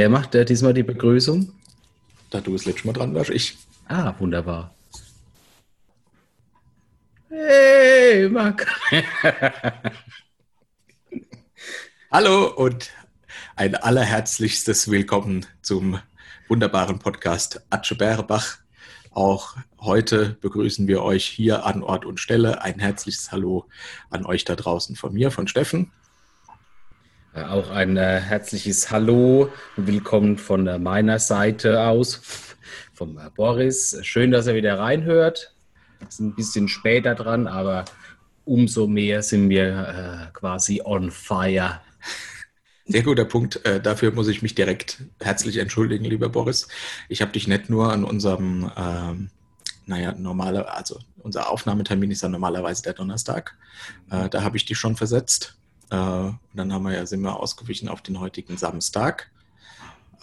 wer macht äh, diesmal die Begrüßung? Da du das letzte Mal dran warst, ich. Ah, wunderbar. Hey, Marc. Hallo und ein allerherzlichstes Willkommen zum wunderbaren Podcast Atsche Bärebach. Auch heute begrüßen wir euch hier an Ort und Stelle. Ein herzliches Hallo an euch da draußen von mir, von Steffen. Äh, auch ein äh, herzliches Hallo und willkommen von äh, meiner Seite aus, vom äh, Boris. Schön, dass er wieder reinhört. Sind ein bisschen später dran, aber umso mehr sind wir äh, quasi on fire. Sehr guter Punkt. Äh, dafür muss ich mich direkt herzlich entschuldigen, lieber Boris. Ich habe dich nicht nur an unserem, ähm, naja, normale, also unser Aufnahmetermin ist ja normalerweise der Donnerstag. Da habe ich dich schon versetzt. Äh, und dann haben wir ja, sind wir ausgewichen auf den heutigen Samstag.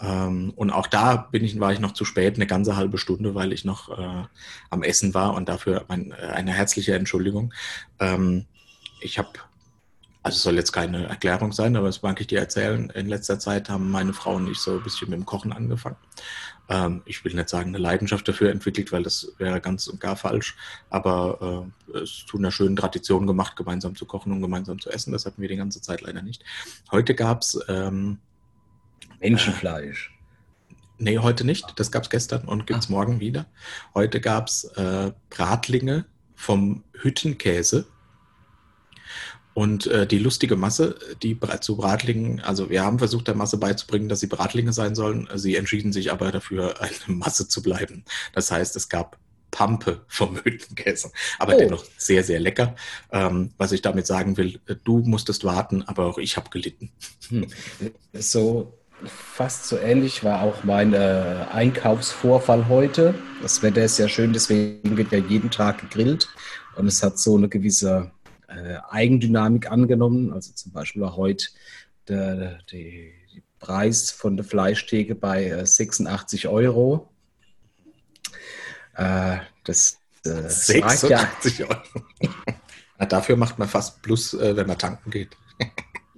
Ähm, und auch da bin ich, war ich noch zu spät, eine ganze halbe Stunde, weil ich noch äh, am Essen war und dafür mein, äh, eine herzliche Entschuldigung. Ähm, ich habe, also es soll jetzt keine Erklärung sein, aber das mag ich dir erzählen. In letzter Zeit haben meine Frau und ich so ein bisschen mit dem Kochen angefangen. Ähm, ich will nicht sagen, eine Leidenschaft dafür entwickelt, weil das wäre ganz und gar falsch. Aber äh, es zu einer schönen Tradition gemacht, gemeinsam zu kochen und gemeinsam zu essen. Das hatten wir die ganze Zeit leider nicht. Heute gab es ähm, Menschenfleisch. Nee, heute nicht. Das gab es gestern und gibt es Ah. morgen wieder. Heute gab es äh, Bratlinge vom Hüttenkäse. Und äh, die lustige Masse, die zu Bratlingen, also wir haben versucht, der Masse beizubringen, dass sie Bratlinge sein sollen. Sie entschieden sich aber dafür, eine Masse zu bleiben. Das heißt, es gab Pampe vom Hüttenkäse, aber Oh. dennoch sehr, sehr lecker. Ähm, was ich damit sagen will, äh, du musstest warten, aber auch ich habe gelitten. Hm. So fast so ähnlich war auch mein äh, Einkaufsvorfall heute. Das Wetter ist ja schön, deswegen wird ja jeden Tag gegrillt und es hat so eine gewisse äh, Eigendynamik angenommen. Also zum Beispiel war heute der, die, die Preis von der Fleischtheke bei äh, 86 Euro. Äh, das äh, sagt ja, 86 Euro. Na, dafür macht man fast Plus, äh, wenn man tanken geht.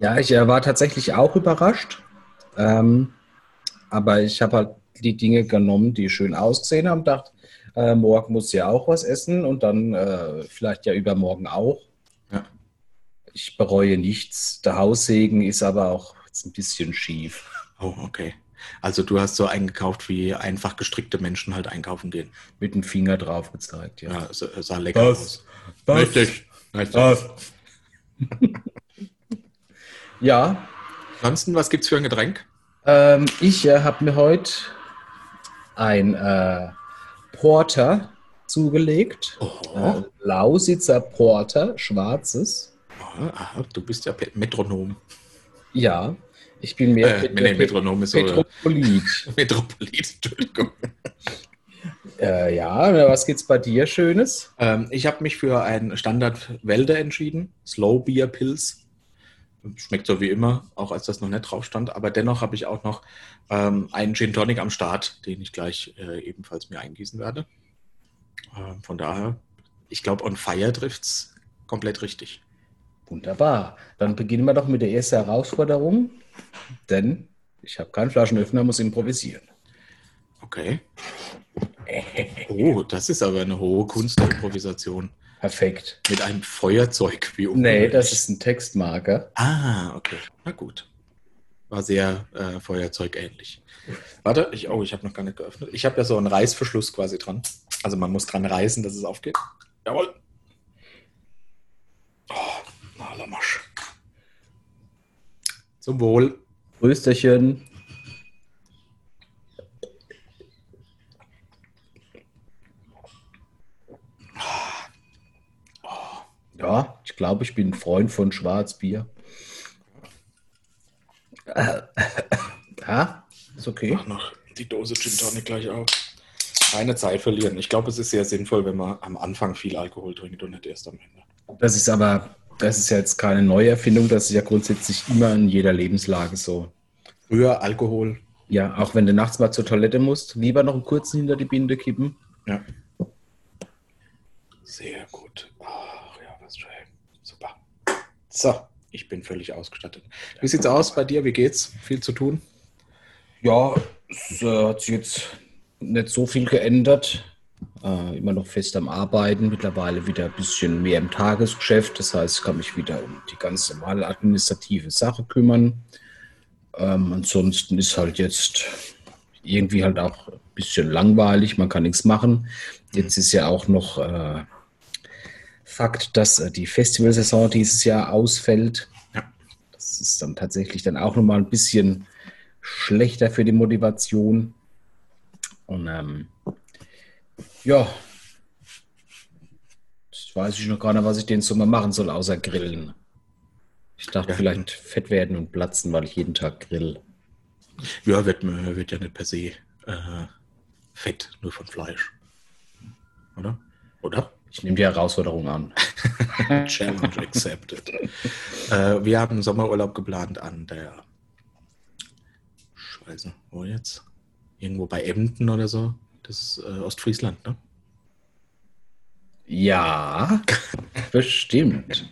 Ja, ich äh, war tatsächlich auch überrascht. Ähm, aber ich habe halt die Dinge genommen, die schön ausgesehen haben, dachte, äh, morgen muss ja auch was essen und dann vielleicht ja übermorgen auch. Ich bereue nichts. Der Haussegen ist aber auch jetzt ein bisschen schief. Oh, okay. Also du hast so eingekauft, wie einfach gestrickte Menschen halt einkaufen gehen. Mit dem Finger drauf gezeigt, ja. Ja, es es sah lecker Was? aus. Was? Richtig. Richtig. Ja, Ansonsten, was gibt's für ein Getränk? ähm, ich äh, habe mir heute ein äh, Porter zugelegt. Oh, Äh, Lausitzer Porter, schwarzes. Aha, du bist ja Metronom. Ja, ich bin mehr Äh, nee, Metronom ist Metropolit. Metropolit, Entschuldigung. äh, ja, was gibt's bei dir Schönes? Ähm, ich habe mich für einen Standard Wälder entschieden. Slow Beer Pills. Schmeckt so wie immer, auch als das noch nicht drauf stand. Aber dennoch habe ich auch noch ähm, einen Gin Tonic am Start, den ich gleich äh, ebenfalls mir eingießen werde. Ähm, von daher, ich glaube, on fire trifft's komplett richtig. Wunderbar. Dann beginnen wir doch mit der ersten Herausforderung, denn ich habe keinen Flaschenöffner, muss improvisieren. Okay. Oh, das ist aber eine hohe Kunst der Improvisation. Perfekt. Mit einem Feuerzeug. Wie Nee, ungewöhnlich. das ist ein Textmarker. Ah, okay. Na gut. War sehr äh, Feuerzeugähnlich. Warte, ich, oh, ich habe noch gar nicht geöffnet. Ich habe ja so einen Reißverschluss quasi dran. Also man muss dran reißen, dass es aufgeht. Jawohl. Oh, na, la Masch. Zum Wohl. Rösterchen. Ja, ich glaube, ich bin ein Freund von Schwarzbier. Äh, Ja, ist okay. Mach noch die Dose Gin Tonic gleich auf. Keine Zeit verlieren. Ich glaube, es ist sehr sinnvoll, wenn man am Anfang viel Alkohol trinkt und nicht erst am Ende. Das ist aber, das ist ja jetzt keine Neuerfindung, das ist ja grundsätzlich immer in jeder Lebenslage so. Früher Alkohol. Ja, auch wenn du nachts mal zur Toilette musst, lieber noch einen kurzen hinter die Binde kippen. Ja. Sehr gut. Ach ja, was schön. Super. So, ich bin völlig ausgestattet. Wie sieht's aus bei dir? Wie geht's? Viel zu tun? Ja, es äh, hat sich jetzt nicht so viel geändert. Äh, immer noch fest am Arbeiten, mittlerweile wieder ein bisschen mehr im Tagesgeschäft. Das heißt, ich kann mich wieder um die ganz normale administrative Sache kümmern. Ähm, ansonsten ist halt jetzt irgendwie halt auch ein bisschen langweilig, man kann nichts machen. Jetzt ist ja auch noch äh, Fakt, dass äh, die Festivalsaison dieses Jahr ausfällt. Das ist dann tatsächlich dann auch nochmal ein bisschen schlechter für die Motivation. Und ähm, ja, das weiß ich noch gar nicht, was ich den Sommer machen soll, außer grillen. Ich dachte ja. vielleicht fett werden und platzen, weil ich jeden Tag grill. Ja, wird, wird ja nicht per se äh, fett, nur von Fleisch. Oder? Oder? Ich nehme die Herausforderung an. Challenge accepted. äh, wir haben Sommerurlaub geplant an der Scheiße, wo jetzt? Irgendwo bei Emden oder so. Das ist äh, Ostfriesland, ne? Ja, bestimmt.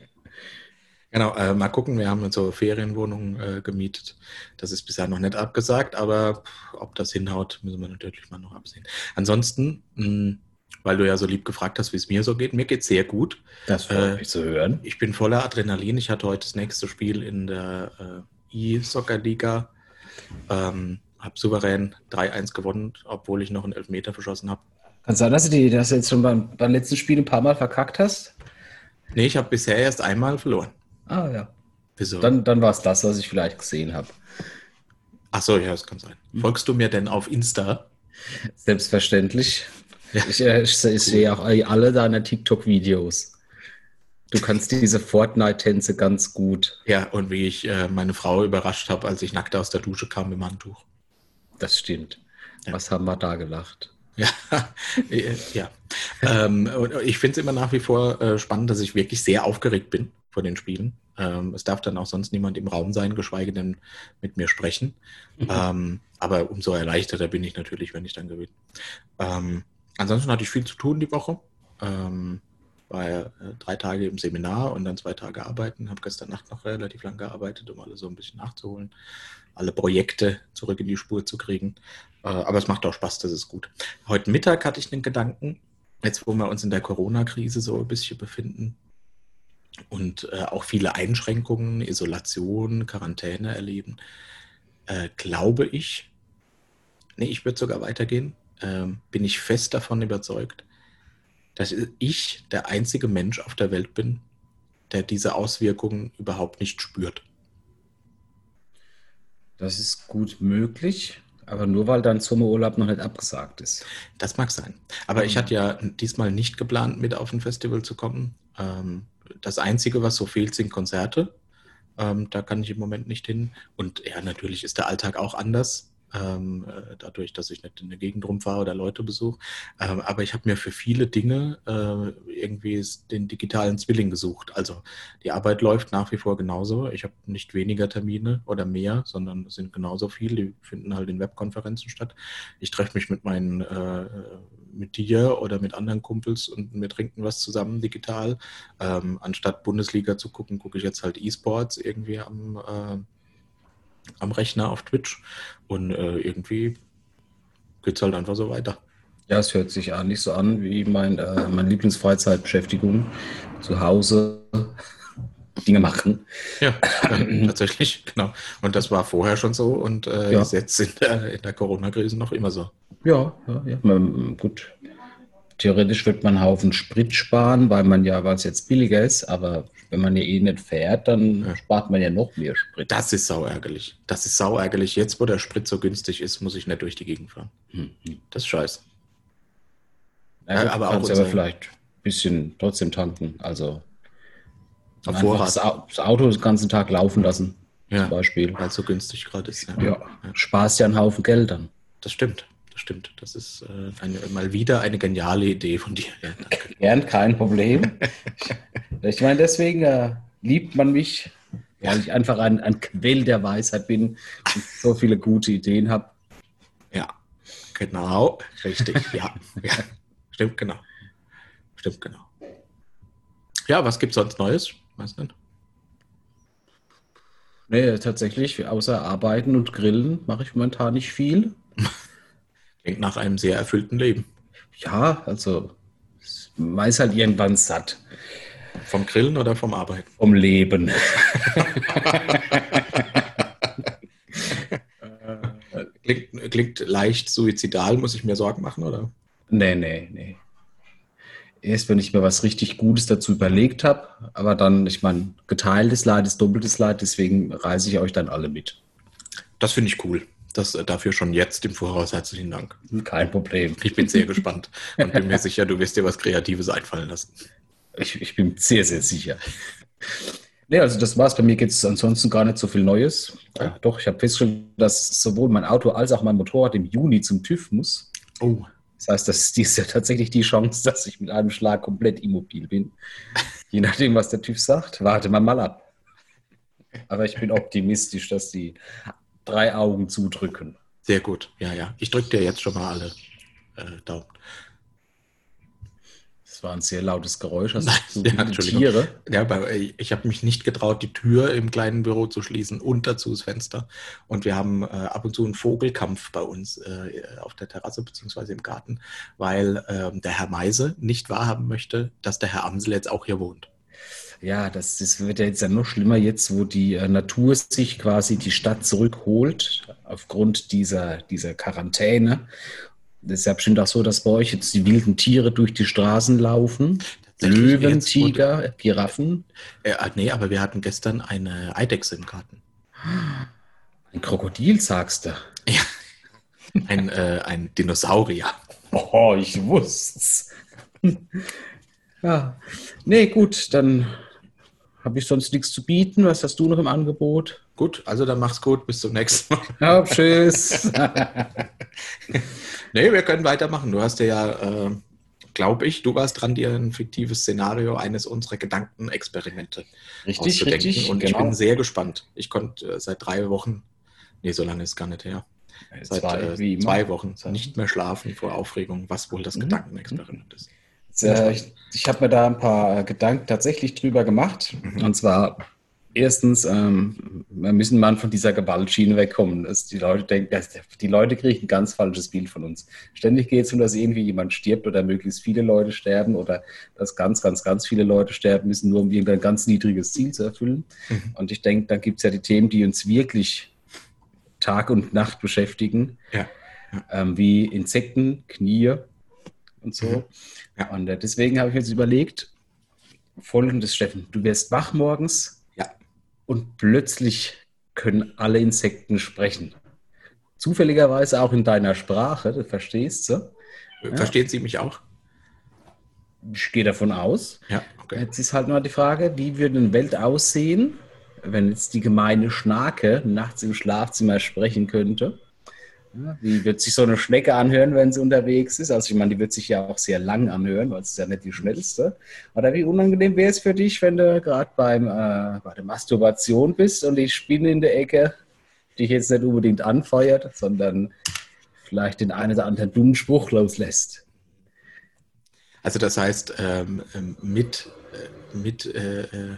Genau, äh, mal gucken, wir haben so Ferienwohnungen äh, gemietet. Das ist bisher noch nicht abgesagt, aber ob das hinhaut, müssen wir natürlich mal noch absehen. Ansonsten, mh, weil du ja so lieb gefragt hast, wie es mir so geht, mir geht es sehr gut. Das freut äh, mich zu hören. Ich bin voller Adrenalin. Ich hatte heute das nächste Spiel in der äh, E-Soccer-Liga. Ähm, habe souverän 3-1 gewonnen, obwohl ich noch einen Elfmeter verschossen habe. Kann sein, dass du die, das jetzt schon beim, beim letzten Spiel ein paar Mal verkackt hast? Nee, ich habe bisher erst einmal verloren. Ah ja. Wieso? Dann, dann war es das, was ich vielleicht gesehen habe. Ach so, ja, das kann sein. Hm. Folgst du mir denn auf Insta? Selbstverständlich. Ja. Ich, äh, ich, ich sehe auch alle deine TikTok-Videos. Du kannst diese Fortnite-Tänze ganz gut. Ja, und wie ich äh, meine Frau überrascht habe, als ich nackt aus der Dusche kam im Handtuch. Das stimmt. Ja. Was haben wir da gelacht? Ja, äh, ja. ähm, ich finde es immer nach wie vor äh, spannend, dass ich wirklich sehr aufgeregt bin vor den Spielen. Ähm, es darf dann auch sonst niemand im Raum sein, geschweige denn mit mir sprechen. Mhm. Ähm, aber umso erleichterter bin ich natürlich, wenn ich dann gewinne. Ähm, ansonsten hatte ich viel zu tun die Woche. Ähm, war ja äh, drei Tage im Seminar und dann zwei Tage arbeiten. Habe gestern Nacht noch relativ lang gearbeitet, um alles so ein bisschen nachzuholen alle Projekte zurück in die Spur zu kriegen. Äh, aber es macht auch Spaß, das ist gut. Heute Mittag hatte ich den Gedanken, jetzt wo wir uns in der Corona-Krise so ein bisschen befinden und äh, auch viele Einschränkungen, Isolation, Quarantäne erleben, glaube ich, nee, ich würde sogar weitergehen, ähm, bin ich fest davon überzeugt, dass ich der einzige Mensch auf der Welt bin, der diese Auswirkungen überhaupt nicht spürt. Das ist gut möglich, aber nur weil dein Sommerurlaub noch nicht abgesagt ist. Das mag sein. Aber ich hatte ja diesmal nicht geplant, mit auf ein Festival zu kommen. Ähm, das Einzige, was so fehlt, sind Konzerte. Ähm, da kann ich im Moment nicht hin. Und ja, natürlich ist der Alltag auch anders ähm, äh, dadurch, dass ich nicht in der Gegend rumfahre oder Leute besuche. Ähm, aber ich habe mir für viele Dinge äh, irgendwie den digitalen Zwilling gesucht. Also die Arbeit läuft nach wie vor genauso. Ich habe nicht weniger Termine oder mehr, sondern es sind genauso viele. Die finden halt in Webkonferenzen statt. Ich treffe mich mit meinen, äh, mit dir oder mit anderen Kumpels und wir trinken was zusammen digital. Ähm, anstatt Bundesliga zu gucken, gucke ich jetzt halt E-Sports irgendwie am äh, am Rechner auf Twitch und äh, irgendwie geht es halt einfach so weiter. Ja, es hört sich eigentlich so an wie mein, äh, meine Lieblingsfreizeitbeschäftigung. Zu Hause Dinge machen. Ja, tatsächlich, genau. Und das war vorher schon so und äh, ja. ist jetzt in der, in der Corona-Krise noch immer so. Ja, ja, ja. Gut, theoretisch wird man einen Haufen Sprit sparen, weil man ja, weil es jetzt billiger ist, aber wenn man ja eh nicht fährt, dann ja. spart man ja noch mehr Sprit. Das ist sauärgerlich. Das ist sauärgerlich. Jetzt, wo der Sprit so günstig ist, muss ich nicht durch die Gegend fahren. Hm. Das ist scheiße. Ja, ja, aber auch aber vielleicht ein bisschen trotzdem tanken. Also das Auto den ganzen Tag laufen lassen, ja, zum Beispiel. Weil es so günstig gerade ist. Ja. ja. Sparst ja einen Haufen Geld dann. Das stimmt stimmt. Das ist äh, eine, mal wieder eine geniale Idee von dir. Ja, Gern, kein Problem. ich meine, deswegen äh, liebt man mich, weil ich einfach ein, ein Quell der Weisheit bin und so viele gute Ideen habe. Ja, genau, richtig. ja, ja, stimmt, genau. Stimmt, genau. Ja, was gibt es sonst Neues? Weiß nicht. Nee, tatsächlich, außer Arbeiten und Grillen mache ich momentan nicht viel. Klingt nach einem sehr erfüllten Leben. Ja, also man ist halt irgendwann satt. Vom Grillen oder vom Arbeiten? Vom Leben. klingt, klingt leicht suizidal, muss ich mir Sorgen machen, oder? Nee, nee, nee. Erst wenn ich mir was richtig Gutes dazu überlegt habe, aber dann, ich meine, geteiltes Leid ist doppeltes Leid, deswegen reise ich euch dann alle mit. Das finde ich cool. Das, äh, dafür schon jetzt im Voraus herzlichen Dank. Kein Problem. Ich bin sehr gespannt und bin mir sicher, du wirst dir was Kreatives einfallen lassen. Ich, ich bin sehr, sehr sicher. Nee, also das war's. Bei mir gibt es ansonsten gar nicht so viel Neues. Ja, doch, ich habe festgestellt, dass sowohl mein Auto als auch mein Motorrad im Juni zum TÜV muss. Oh. Das heißt, das ist ja tatsächlich die Chance, dass ich mit einem Schlag komplett immobil bin. Je nachdem, was der TÜV sagt, warte mal mal ab. Aber ich bin optimistisch, dass die drei Augen zudrücken. Sehr gut, ja, ja. Ich drücke dir jetzt schon mal alle äh, Daumen. Das war ein sehr lautes Geräusch. Hast du ja, Tiere? Ja, aber ich habe mich nicht getraut, die Tür im kleinen Büro zu schließen und dazu das Fenster. Und wir haben äh, ab und zu einen Vogelkampf bei uns äh, auf der Terrasse bzw. im Garten, weil äh, der Herr Meise nicht wahrhaben möchte, dass der Herr Amsel jetzt auch hier wohnt. Ja, das, das wird ja jetzt ja noch schlimmer jetzt, wo die äh, Natur sich quasi die Stadt zurückholt aufgrund dieser, dieser Quarantäne das ist ja bestimmt auch so, dass bei euch jetzt die wilden Tiere durch die Straßen laufen. Löwen, Tiger, Giraffen. Äh, ah, nee, aber wir hatten gestern eine Eidechse im Garten. Ein Krokodil, sagst du? Ja. Ein, äh, ein Dinosaurier. Oh, ich wusste's. ja. Nee, gut, dann habe ich sonst nichts zu bieten. Was hast du noch im Angebot? Gut, also dann mach's gut. Bis zum nächsten Mal. Ja, tschüss. nee, wir können weitermachen. Du hast ja, äh, glaube ich, du warst dran, dir ein fiktives Szenario eines unserer Gedankenexperimente richtig, richtig, Und genau. ich bin sehr gespannt. Ich konnte äh, seit drei Wochen, nee, so lange ist gar nicht her, seit zwei, äh, zwei Wochen nicht mehr schlafen vor Aufregung, was wohl das mhm. Gedankenexperiment ist. Äh, ich, ich habe mir da ein paar Gedanken tatsächlich drüber gemacht. Mhm. Und zwar erstens, ähm, wir müssen mal von dieser Gewaltschiene wegkommen. Dass die Leute denken, die Leute kriegen ein ganz falsches Bild von uns. Ständig geht es um, dass irgendwie jemand stirbt oder möglichst viele Leute sterben oder dass ganz, ganz, ganz viele Leute sterben müssen, nur um irgendein ganz niedriges Ziel zu erfüllen. Mhm. Und ich denke, dann gibt es ja die Themen, die uns wirklich Tag und Nacht beschäftigen, ja. Ja. Ähm, wie Insekten, Knie und so. Mhm. Ja. Und äh, deswegen habe ich jetzt überlegt, folgendes, Steffen, du wirst wach morgens ja. und plötzlich können alle Insekten sprechen. Zufälligerweise auch in deiner Sprache, du verstehst du? Verstehen ja. sie mich auch? Ich gehe davon aus. Ja, okay. Jetzt ist halt nur die Frage, wie würde eine Welt aussehen, wenn jetzt die gemeine Schnake nachts im Schlafzimmer sprechen könnte? Wie wird sich so eine Schnecke anhören, wenn sie unterwegs ist? Also ich meine, die wird sich ja auch sehr lang anhören, weil es ist ja nicht die schnellste. Oder wie unangenehm wäre es für dich, wenn du gerade beim äh, bei der Masturbation bist und die Spinne in der Ecke dich jetzt nicht unbedingt anfeuert, sondern vielleicht den einen oder anderen dummen Spruch loslässt? Also das heißt, ähm, ähm mit, äh, mit äh, äh,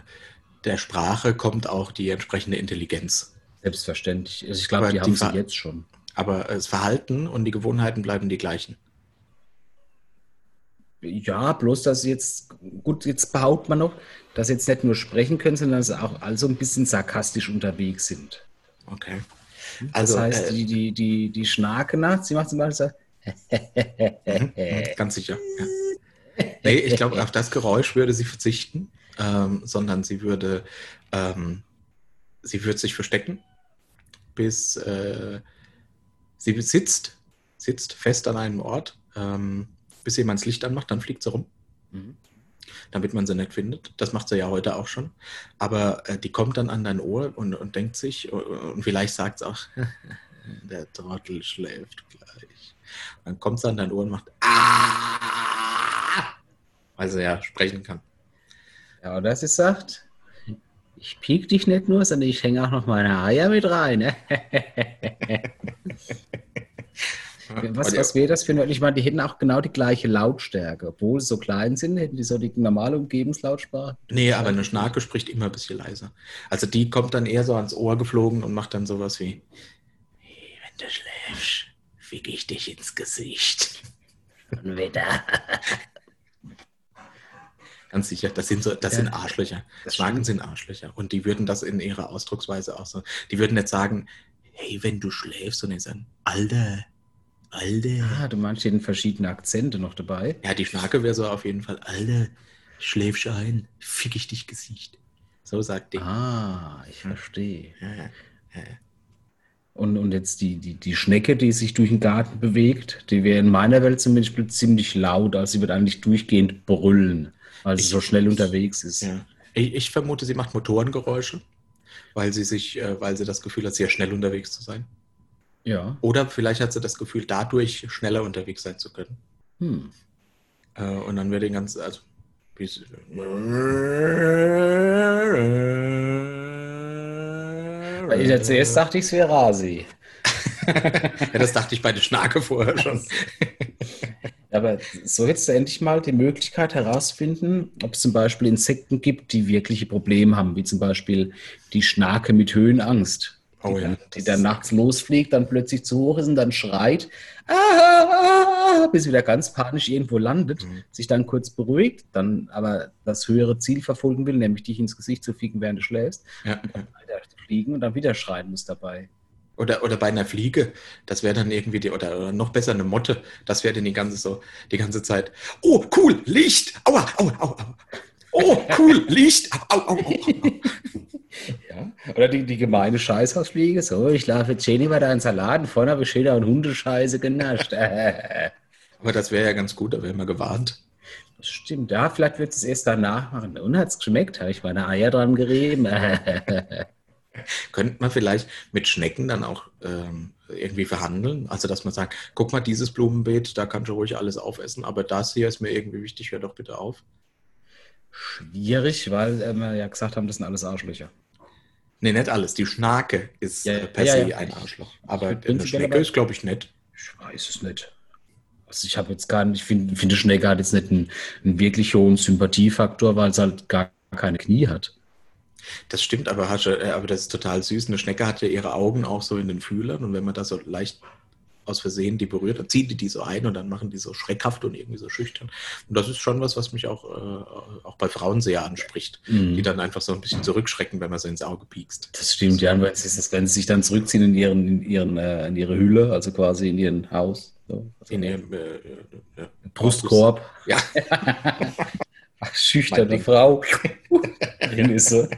der Sprache kommt auch die entsprechende Intelligenz. Selbstverständlich. Also ich glaube, die, die haben sie jetzt schon. Aber das Verhalten und die Gewohnheiten bleiben die gleichen. Ja, bloß dass jetzt, gut, jetzt behauptet man noch, dass sie jetzt nicht nur sprechen können, sondern dass sie auch also ein bisschen sarkastisch unterwegs sind. Okay. Also, das heißt, äh, die, die, die, die Schnake nachts, sie macht zum Beispiel so. Mhm, mhm, ganz sicher. Ja. Nee, ich glaube, auf das Geräusch würde sie verzichten, ähm, sondern sie würde, ähm, sie würde sich verstecken, bis äh, Sie sitzt, sitzt fest an einem Ort, ähm, bis jemand das Licht anmacht, dann fliegt sie rum. Mhm. Damit man sie nicht findet. Das macht sie ja heute auch schon. Aber äh, die kommt dann an dein Ohr und, und denkt sich, und vielleicht sagt es auch, der Trottel schläft gleich. Und dann kommt sie an dein Ohr und macht, ah! weil sie ja sprechen kann. Ja, oder sie sagt, ich piek dich nicht nur, sondern ich hänge auch noch meine Eier mit rein. Ne? Was, was wäre das für eine? Ich meine, die hätten auch genau die gleiche Lautstärke. Obwohl sie so klein sind, hätten die so die normale Umgebungslautsprache. Nee, aber eine Schnarke spricht immer ein bisschen leiser. Also die kommt dann eher so ans Ohr geflogen und macht dann sowas wie: hey, Wenn du schläfst, fick ich dich ins Gesicht. Schon wieder. Ganz sicher, das sind so, das Ja. sind Arschlöcher. Das stimmt. sind Arschlöcher. Und die würden das in ihrer Ausdrucksweise auch so. Die würden nicht sagen, hey, wenn du schläfst, sondern die sagen, Alter, Alter. Ah, du meinst, hätten verschiedene Akzente noch dabei. Ja, die Schnarke wäre so auf jeden Fall, Alter, schläfst ein, fick ich dich Gesicht. So sagt die. Ah, ich verstehe. Ja, ja, ja. Und, und jetzt die, die, die Schnecke, die sich durch den Garten bewegt, die wäre in meiner Welt zum Beispiel ziemlich laut. Also sie wird eigentlich durchgehend brüllen, weil sie Ich- so schnell unterwegs ist. Ja. Ich, ich vermute, sie macht Motorengeräusche, weil sie sich, äh, weil sie das Gefühl hat, sehr schnell unterwegs zu sein. Ja. Oder vielleicht hat sie das Gefühl, dadurch schneller unterwegs sein zu können. Hm. Äh, und dann wird den ganzen, also wie es- Weil zuerst dachte ich, es wäre Rasi. ja, das dachte ich bei der Schnarke vorher schon. Aber so hättest du endlich mal die Möglichkeit herausfinden, ob es zum Beispiel Insekten gibt, die wirkliche Probleme haben, wie zum Beispiel die Schnake mit Höhenangst. Oh die, ja, dann, die dann nachts losfliegt, dann plötzlich zu hoch ist und dann schreit, ah, ah, ah, bis wieder ganz panisch irgendwo landet, Mhm. sich dann kurz beruhigt, dann aber das höhere Ziel verfolgen will, nämlich dich ins Gesicht zu ficken, während du schläfst, Ja, ja. weiter fliegen und dann wieder schreien muss dabei. Oder, oder bei einer Fliege, das wäre dann irgendwie die, oder, noch besser eine Motte, das wäre dann die ganze so, die ganze Zeit, oh, cool, Licht, aua, aua, aua, aua. Oh, cool, Licht, au, au, au, au, au. Ja. Oder die, die gemeine Scheißhausfliege, so, ich laufe jetzt schön über deinen Salaten, vorne habe ich schön an Hundescheiße genascht. das Aber das wäre ja ganz gut, da wären wir gewarnt. stimmt, ja, vielleicht wird es erst danach machen. Und hat es geschmeckt, habe ich meine Eier dran gerieben. Könnte man vielleicht mit Schnecken dann auch ähm, irgendwie verhandeln? Also, dass man sagt, guck mal, dieses Blumenbeet, da kannst du ruhig alles aufessen, aber das hier ist mir irgendwie wichtig, hör doch bitte auf. Schwierig, weil äh, wir ja gesagt haben, das sind alles Arschlöcher. Nee, nicht alles. Die Schnake ist Ja, äh, per ja, se ja. ein Arschloch. Aber Ich eine Schnecke ist, glaube ich, nett. Ich weiß es nicht. Also ich habe jetzt gar nicht, ich finde, finde Schnecke hat jetzt nicht einen, einen wirklich hohen Sympathiefaktor, weil es halt gar keine Knie hat. Das stimmt, aber, äh, aber das ist total süß. Eine Schnecke hat ja ihre Augen auch so in den Fühlern und wenn man da so leicht aus Versehen die berührt, dann zieht die die so ein und dann machen die so schreckhaft und irgendwie so schüchtern. Und das ist schon was, was mich auch, äh, auch bei Frauen sehr anspricht, Mhm. die dann einfach so ein bisschen zurückschrecken, wenn man so ins Auge piekst. Das stimmt, ja, weil sie, das, wenn sie sich dann zurückziehen in, ihren, in, ihren, äh, in ihre Hülle, also quasi in ihren Haus. So. Also In ihrem äh, äh, Brustkorb. Ja. Ach, schüchterne. Frau. Drin ist sie.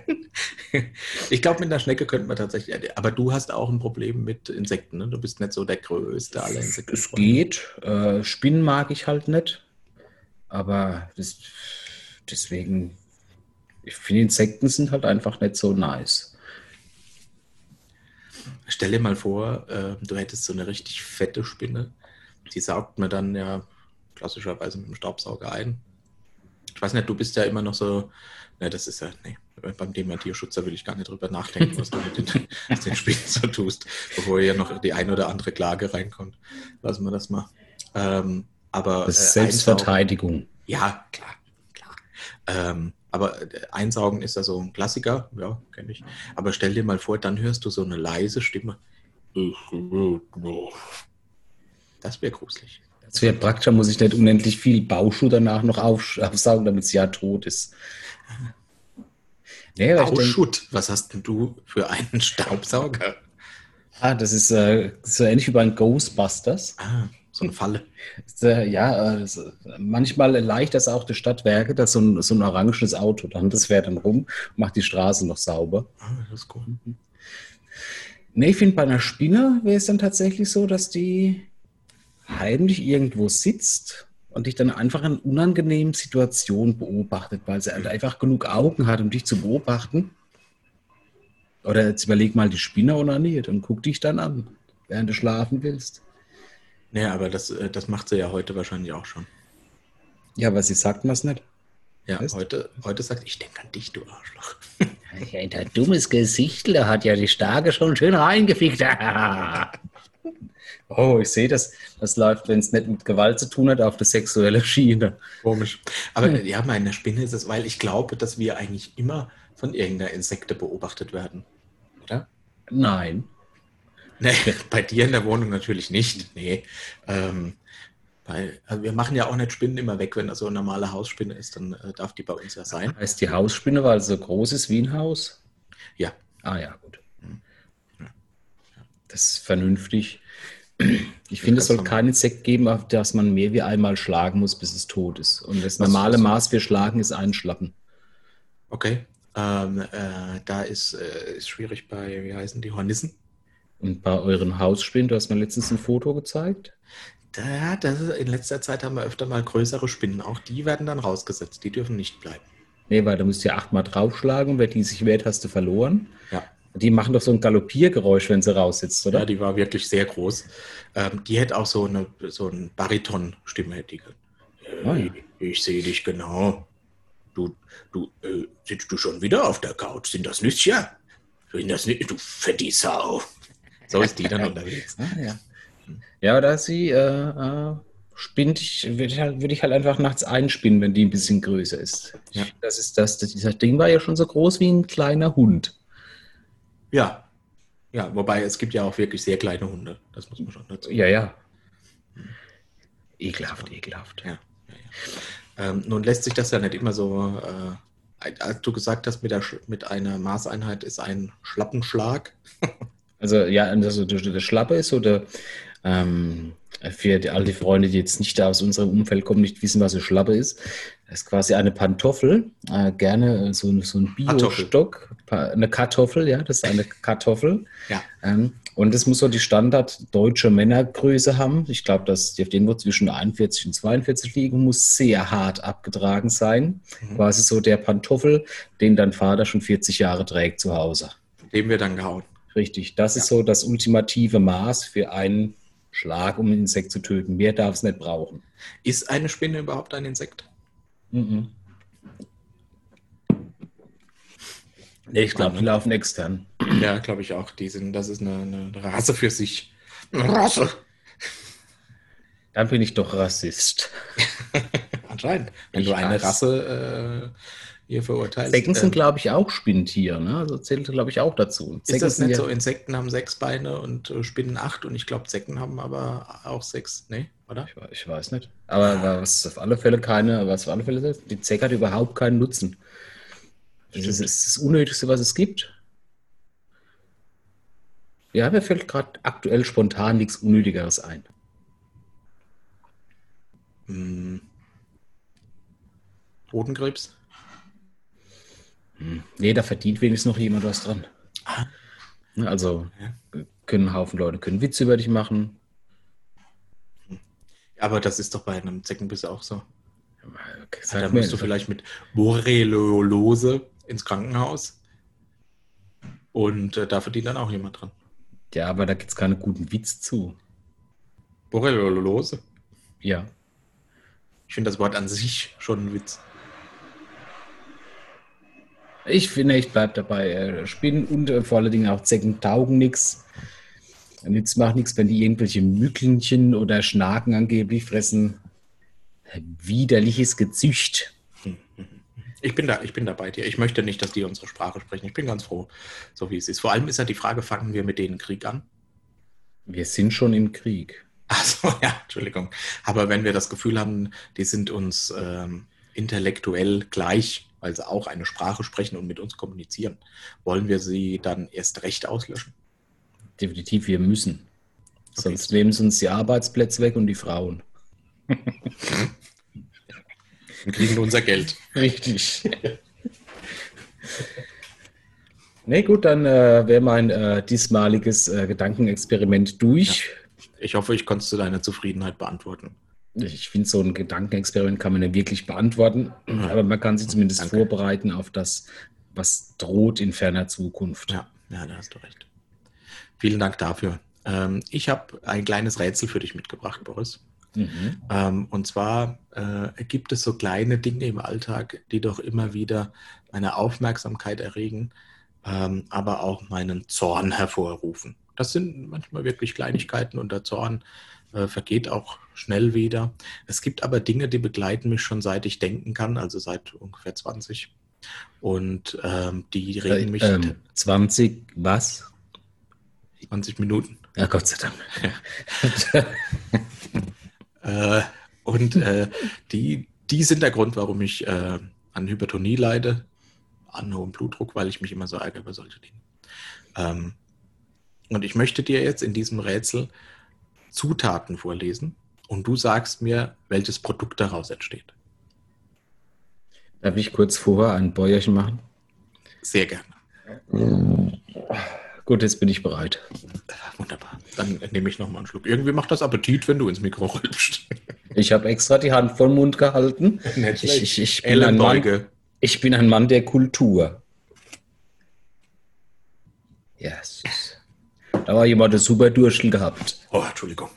Ich glaube, mit einer Schnecke könnte man tatsächlich. Aber du hast auch ein Problem mit Insekten, ne? Du bist nicht so der größte aller Insekten. Es geht. Äh, Spinnen mag ich halt nicht. Aber das, deswegen, ich finde Insekten sind halt einfach nicht so nice. Stell dir mal vor, äh, du hättest so eine richtig fette Spinne. Die saugt man dann ja klassischerweise mit dem Staubsauger ein. Ich weiß nicht, du bist ja immer noch so. Ne, das ist ja. Nee, beim Thema Tierschutz, da will ich gar nicht drüber nachdenken, was du mit den, den so tust, bevor hier noch die ein oder andere Klage reinkommt. Lassen wir das mal. Ähm, aber Das ist äh, einsaugen- Selbstverteidigung. Ja, klar, klar. Ähm, aber äh, Einsaugen ist ja so ein Klassiker, ja, kenne ich. Aber stell dir mal vor, dann hörst du so eine leise Stimme. Das wäre gruselig. Das wäre praktisch, muss ich nicht unendlich viel Bauschuh danach noch auf, aufsaugen, damit sie ja tot ist. Nee, ich denk, Bauschutt, was hast denn du für einen Staubsauger? ah, das ist äh, so ähnlich wie bei den Ghostbusters. Ah, so eine Falle. Ist, äh, ja, äh, äh, manchmal leicht das auch die Stadtwerke, dass so ein, so ein orangenes Auto dann, das fährt dann rum, macht die Straße noch sauber. Ah, das ist cool. Nee, ich finde, bei einer Spinne wäre es dann tatsächlich so, dass die heimlich irgendwo sitzt und dich dann einfach in unangenehmen Situationen beobachtet, weil sie halt einfach genug Augen hat, um dich zu beobachten. Oder jetzt überleg mal die Spinne onaniert und guck dich dann an, während du schlafen willst. Nee, aber das, äh, das macht sie ja heute wahrscheinlich auch schon. Ja, aber sie sagt mir's nicht. Ja, Weißt? heute, heute sagt, ich denke an dich, du Arschloch. Ja, dein dummes Gesicht, da hat ja die Starke schon schön reingefickt. Oh, ich sehe das. Das läuft, wenn es nicht mit Gewalt zu tun hat, auf der sexuelle Schiene. Komisch. Aber hm. ja, meine Spinne ist es, weil ich glaube, dass wir eigentlich immer von irgendeiner Insekte beobachtet werden. Oder? Nein. Nee, bei dir in der Wohnung natürlich nicht. Nee. Ähm, weil, also wir machen ja auch nicht Spinnen immer weg, wenn das so eine normale Hausspinne ist, dann äh, darf die bei uns ja sein. Heißt die Hausspinne, weil sie so groß ist wie ein Haus? Ja. Ah ja, gut. Das ist vernünftig. Ich finde, es soll kein Insekt geben, auf das man mehr wie einmal schlagen muss, bis es tot ist. Und das normale Maß für Schlagen ist ein Schlappen. Okay. Ähm, äh, da ist, äh, ist schwierig bei, wie heißen die, Hornissen? Und bei euren Hausspinnen, du hast mir letztens ein Foto gezeigt. Ja, das ist, in letzter Zeit haben wir öfter mal größere Spinnen. Auch die werden dann rausgesetzt. Die dürfen nicht bleiben. Nee, weil da müsst ihr achtmal draufschlagen. Wer die sich wehrt, hast du verloren. Ja. Die machen doch so ein Galoppiergeräusch, wenn sie raussitzt, oder? Ja, die war wirklich sehr groß. Ähm, die hätte auch so eine so ein Bariton-Stimme. Äh, oh, ja. Ich sehe dich genau. Du, du äh, sitzt du schon wieder auf der Couch? Sind das Nüsschen? Sind das nicht, du fette Sau. So ist die dann unterwegs. Ah, ja. ja, da sie äh, äh, spinnt, ich, würde ich, halt, würd ich halt einfach nachts einspinnen, wenn die ein bisschen größer ist. Ja. Das ist das, das, dieser Ding war ja schon so groß wie ein kleiner Hund. Ja. Ja, wobei es gibt ja auch wirklich sehr kleine Hunde. Das muss man schon dazu sagen. Ja, ja. Ekelhaft, ekelhaft. Ja, ja, ja. Ähm, nun lässt sich das ja nicht immer so, äh, als du gesagt hast, mit, der, mit einer Maßeinheit ist ein Schlappenschlag. also ja, also der, der Schlappe ist so der, ähm, für die, all die Freunde, die jetzt nicht aus unserem Umfeld kommen, nicht wissen, was eine Schlappe ist. Das ist quasi eine Pantoffel, äh, gerne so, so ein Bio-Stock, eine Kartoffel, ja, das ist eine Kartoffel. Ja. Ähm, und das muss so die Standard deutsche Männergröße haben. Ich glaube, dass die auf den wird zwischen 41 und 42 liegen, muss sehr hart abgetragen sein. Mhm. Quasi so der Pantoffel, den dein Vater schon 40 Jahre trägt zu Hause. Dem wir dann gehauen. Richtig, das ja. ist so das ultimative Maß für einen Schlag, um ein Insekt zu töten. Mehr darf es nicht brauchen. Ist eine Spinne überhaupt ein Insekt? Mhm. Nee, ich glaube, die laufen extern. Ja, glaube ich auch. Die sind, das ist eine, eine Rasse für sich. Eine Rasse. Dann bin ich doch Rassist. Anscheinend. Wenn ich du eine Rasse äh, hier verurteilt. Zecken sind, ähm, glaube ich, auch Spinntiere. Ne? Also zählt, glaube ich, auch dazu. Zecken ist das nicht so? Insekten haben sechs Beine und äh, Spinnen acht und ich glaube, Zecken haben aber auch sechs. Nee, oder? Ich, ich weiß nicht. Aber ah. was auf alle Fälle keine, was auf alle Fälle ist, die Zecke hat überhaupt keinen Nutzen. Das ist, ist das Unnötigste, was es gibt. Ja, mir fällt gerade aktuell spontan nichts Unnötigeres ein. Hm. Bodenkrebs? Hm. Nee, da verdient wenigstens noch jemand was dran. Ah. Also können Haufen Leute können Witze über dich machen. Aber das ist doch bei einem Zeckenbiss auch so. Okay, ja, da musst du vielleicht mit Borreliose ins Krankenhaus und äh, da verdient dann auch jemand dran. Ja, aber da gibt es keine guten Witz zu. Borreliose? Ja. Ich finde das Wort an sich schon ein Witz. Ich finde, ich bleibe dabei. Äh, Spinnen und äh, vor allen Dingen auch Zecken taugen nichts. Nützt macht nichts, wenn die irgendwelche Mückenchen oder Schnaken angeblich fressen. Widerliches Gezücht. Ich bin da, ich bin da bei dir. Ich möchte nicht, dass die unsere Sprache sprechen. Ich bin ganz froh, so wie es ist. Vor allem ist ja die Frage, fangen wir mit denen Krieg an? Wir sind schon im Krieg. Achso, ja, Entschuldigung. Aber wenn wir das Gefühl haben, die sind uns ähm, intellektuell gleich, weil sie auch eine Sprache sprechen und mit uns kommunizieren. Wollen wir sie dann erst recht auslöschen? Definitiv, wir müssen. Okay. Sonst nehmen sie uns die Arbeitsplätze weg und die Frauen. und kriegen unser Geld. Richtig. Ne, gut, dann äh, wäre mein äh, diesmaliges äh, Gedankenexperiment durch. Ja. Ich hoffe, ich konnte zu deiner Zufriedenheit beantworten. Ich finde, so ein Gedankenexperiment kann man ja wirklich beantworten, mhm. aber man kann sich zumindest Danke. vorbereiten auf das, was droht in ferner Zukunft. Ja, ja, da hast du recht. Vielen Dank dafür. Ähm, ich habe ein kleines Rätsel für dich mitgebracht, Boris. Mhm. Ähm, und zwar äh, gibt es so kleine Dinge im Alltag, die doch immer wieder meine Aufmerksamkeit erregen, ähm, aber auch meinen Zorn hervorrufen. Das sind manchmal wirklich Kleinigkeiten und der Zorn äh, vergeht auch schnell wieder. Es gibt aber Dinge, die begleiten mich schon seit ich denken kann, also seit ungefähr 20. Und ähm, die regen mich. Ähm, 20 was? 20 Minuten. Ja, Gott sei Dank. äh, und äh, die, die sind der Grund, warum ich äh, an Hypertonie leide, an hohem Blutdruck, weil ich mich immer so ärgere über solche Dinge. Ähm, und ich möchte dir jetzt in diesem Rätsel Zutaten vorlesen und du sagst mir, welches Produkt daraus entsteht. Darf ich kurz vorher ein Bäuerchen machen? Sehr gerne. Gut, jetzt bin ich bereit. Wunderbar. Dann nehme ich nochmal einen Schluck. Irgendwie macht das Appetit, wenn du ins Mikro rülpst. Ich habe extra die Hand vor den Mund gehalten. Ich, ich, ich, bin ein Mann, ich bin ein Mann der Kultur. Yes. Da war jemand, der super Durchschel gehabt. Oh, Entschuldigung.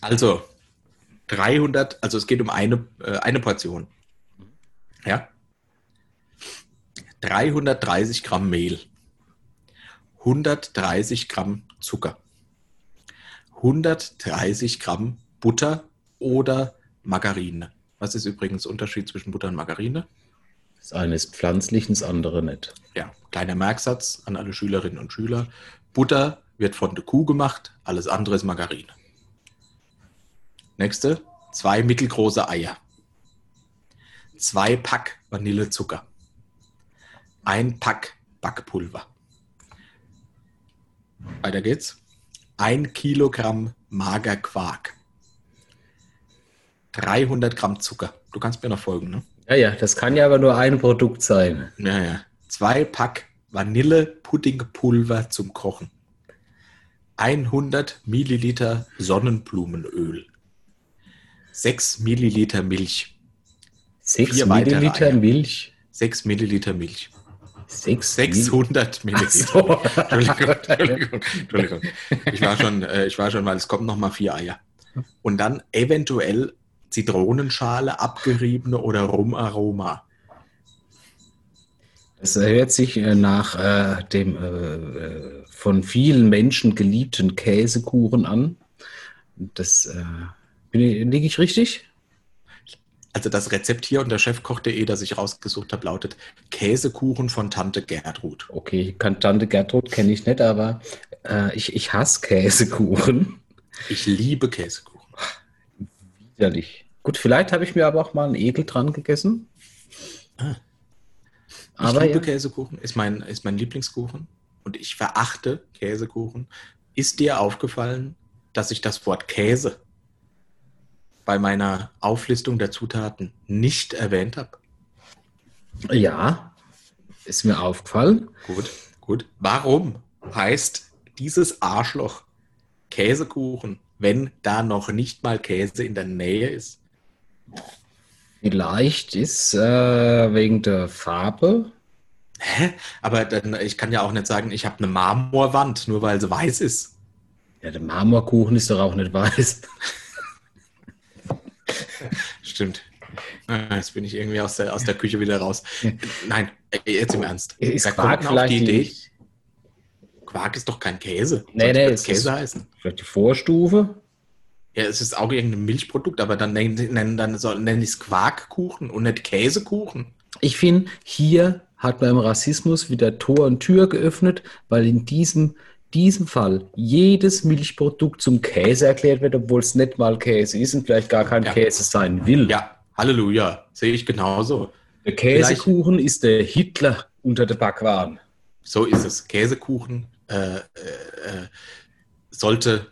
Also, 300, also es geht um eine, äh, eine Portion. Ja. 330 Gramm Mehl. 130 Gramm Zucker. 130 Gramm Butter oder Margarine. Was ist übrigens der Unterschied zwischen Butter und Margarine? Das eine ist pflanzlich, das andere nicht. Ja, kleiner Merksatz an alle Schülerinnen und Schüler. Butter wird von der Kuh gemacht, alles andere ist Margarine. Nächste, zwei mittelgroße Eier. Zwei Pack Vanillezucker. Ein Pack Backpulver. Weiter geht's. Ein Kilogramm Magerquark. 300 Gramm Zucker. Du kannst mir noch folgen, ne? Ja, ja, das kann ja aber nur ein Produkt sein. Ja, ja. Zwei Pack Vanille-Puddingpulver zum Kochen. 100 Milliliter Sonnenblumenöl. 6 Milliliter Milch. 6 Milliliter Milch? 6 Milliliter Milch. 6 600 Milliliter. So. Entschuldigung, Entschuldigung, Entschuldigung. Ich war schon, äh, ich war schon, weil es kommt noch mal vier Eier. Und dann eventuell Zitronenschale, abgeriebene oder Rumaroma. Es hört sich äh, nach äh, dem äh, äh, von vielen Menschen geliebten Käsekuchen an. Das äh, liege ich richtig? Also das Rezept hier unter chefkoch.de, das ich rausgesucht habe, lautet Käsekuchen von Tante Gertrud. Okay, Tante Gertrud kenne ich nicht, aber äh, ich, ich hasse Käsekuchen. Ich liebe Käsekuchen. Widerlich. Gut, vielleicht habe ich mir aber auch mal einen Ekel dran gegessen. Ah. Ich aber liebe ja. Käsekuchen, ist mein, ist mein Lieblingskuchen. Und ich verachte Käsekuchen. Ist dir aufgefallen, dass ich das Wort Käse bei meiner Auflistung der Zutaten nicht erwähnt habe? Ja, ist mir aufgefallen. Gut, gut. Warum heißt dieses Arschloch Käsekuchen, wenn da noch nicht mal Käse in der Nähe ist? Vielleicht ist äh, wegen der Farbe. Hä? Aber dann, ich kann ja auch nicht sagen, ich habe eine Marmorwand, nur weil sie weiß ist. Ja, der Marmorkuchen ist doch auch nicht weiß. Stimmt. Ah, jetzt bin ich irgendwie aus der, aus der Küche wieder raus. Nein, jetzt im Ernst. Ist da Quark kommt vielleicht die Idee. Nicht? Quark ist doch kein Käse. Nee, nee, es Käse heißen. Vielleicht die Vorstufe? Ja, es ist auch irgendein Milchprodukt, aber dann nennen dann soll, nenne ich es Quarkkuchen und nicht Käsekuchen. Ich finde, hier hat beim Rassismus wieder Tor und Tür geöffnet, weil in diesem diesem Fall jedes Milchprodukt zum Käse erklärt wird, obwohl es nicht mal Käse ist und vielleicht gar kein ja. Käse sein will. Ja, Halleluja, sehe ich genauso. Der Käsekuchen vielleicht, ist der Hitler unter der Backwaren. So ist es. Käsekuchen äh, äh, sollte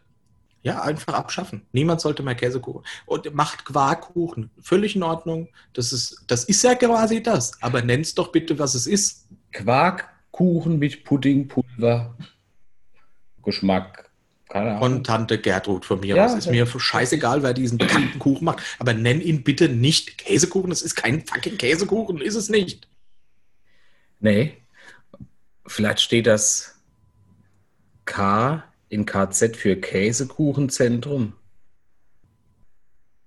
ja einfach abschaffen. Niemand sollte mehr Käsekuchen. Und macht Quarkkuchen. Völlig in Ordnung. Das ist, das ist ja quasi das. Aber nenn es doch bitte, was es ist. Quarkkuchen mit Puddingpulver Geschmack. Keine Ahnung. Von Tante Gertrud von mir. Ja, es ist mir scheißegal, wer diesen bekannten Kuchen macht. Aber nenn ihn bitte nicht Käsekuchen. Das ist kein fucking Käsekuchen, ist es nicht. Nee. Vielleicht steht das K in KZ für Käsekuchenzentrum.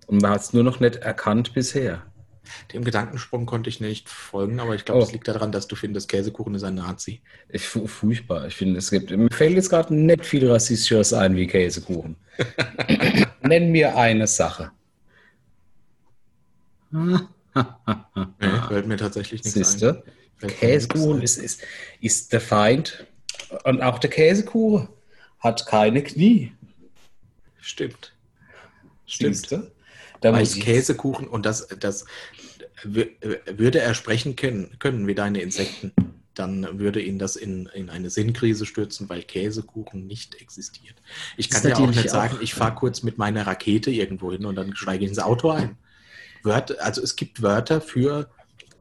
Und man hat es nur noch nicht erkannt bisher. Dem Gedankensprung konnte ich nicht folgen, aber ich glaube, Oh. es liegt daran, dass du findest, Käsekuchen ist ein Nazi. Ich, fu- furchtbar. Ich finde, es gibt, mir fällt jetzt gerade nicht viel rassistischeres ein wie Käsekuchen. Nenn mir eine Sache. Nee, fällt mir tatsächlich nichts Siehste, ein. Käsekuchen ist, ist, ist der Feind. Und auch der Käsekuchen hat keine Knie. Stimmt. Stimmt. Siehste? Ich, Käsekuchen und das, das wü- würde er sprechen können, können wie deine Insekten, dann würde ihn das in, in eine Sinnkrise stürzen, weil Käsekuchen nicht existiert. Ich kann ja auch nicht sagen, auch- ich fahre kurz mit meiner Rakete irgendwo hin und dann steige ich ins Auto ein. Wörter, also es gibt Wörter für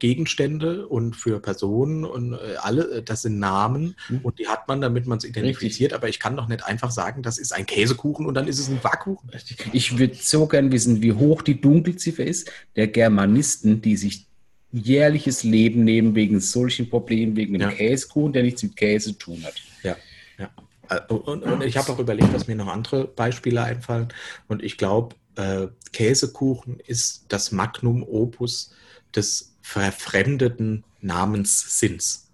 Gegenstände und für Personen und äh, alle, äh, das sind Namen Mhm. und die hat man, damit man es identifiziert, aber ich kann doch nicht einfach sagen, das ist ein Käsekuchen und dann ist es ein Backkuchen. ich würde so gern wissen, wie hoch die Dunkelziffer ist der Germanisten, die sich jährliches Leben nehmen wegen solchen Problemen, wegen dem Ja. Käsekuchen, der nichts mit Käse zu tun hat. Ja, ja. Äh, Und, und ich habe auch überlegt, dass mir noch andere Beispiele einfallen. Und ich glaube, äh, Käsekuchen ist das Magnum Opus des verfremdeten Namenssinns.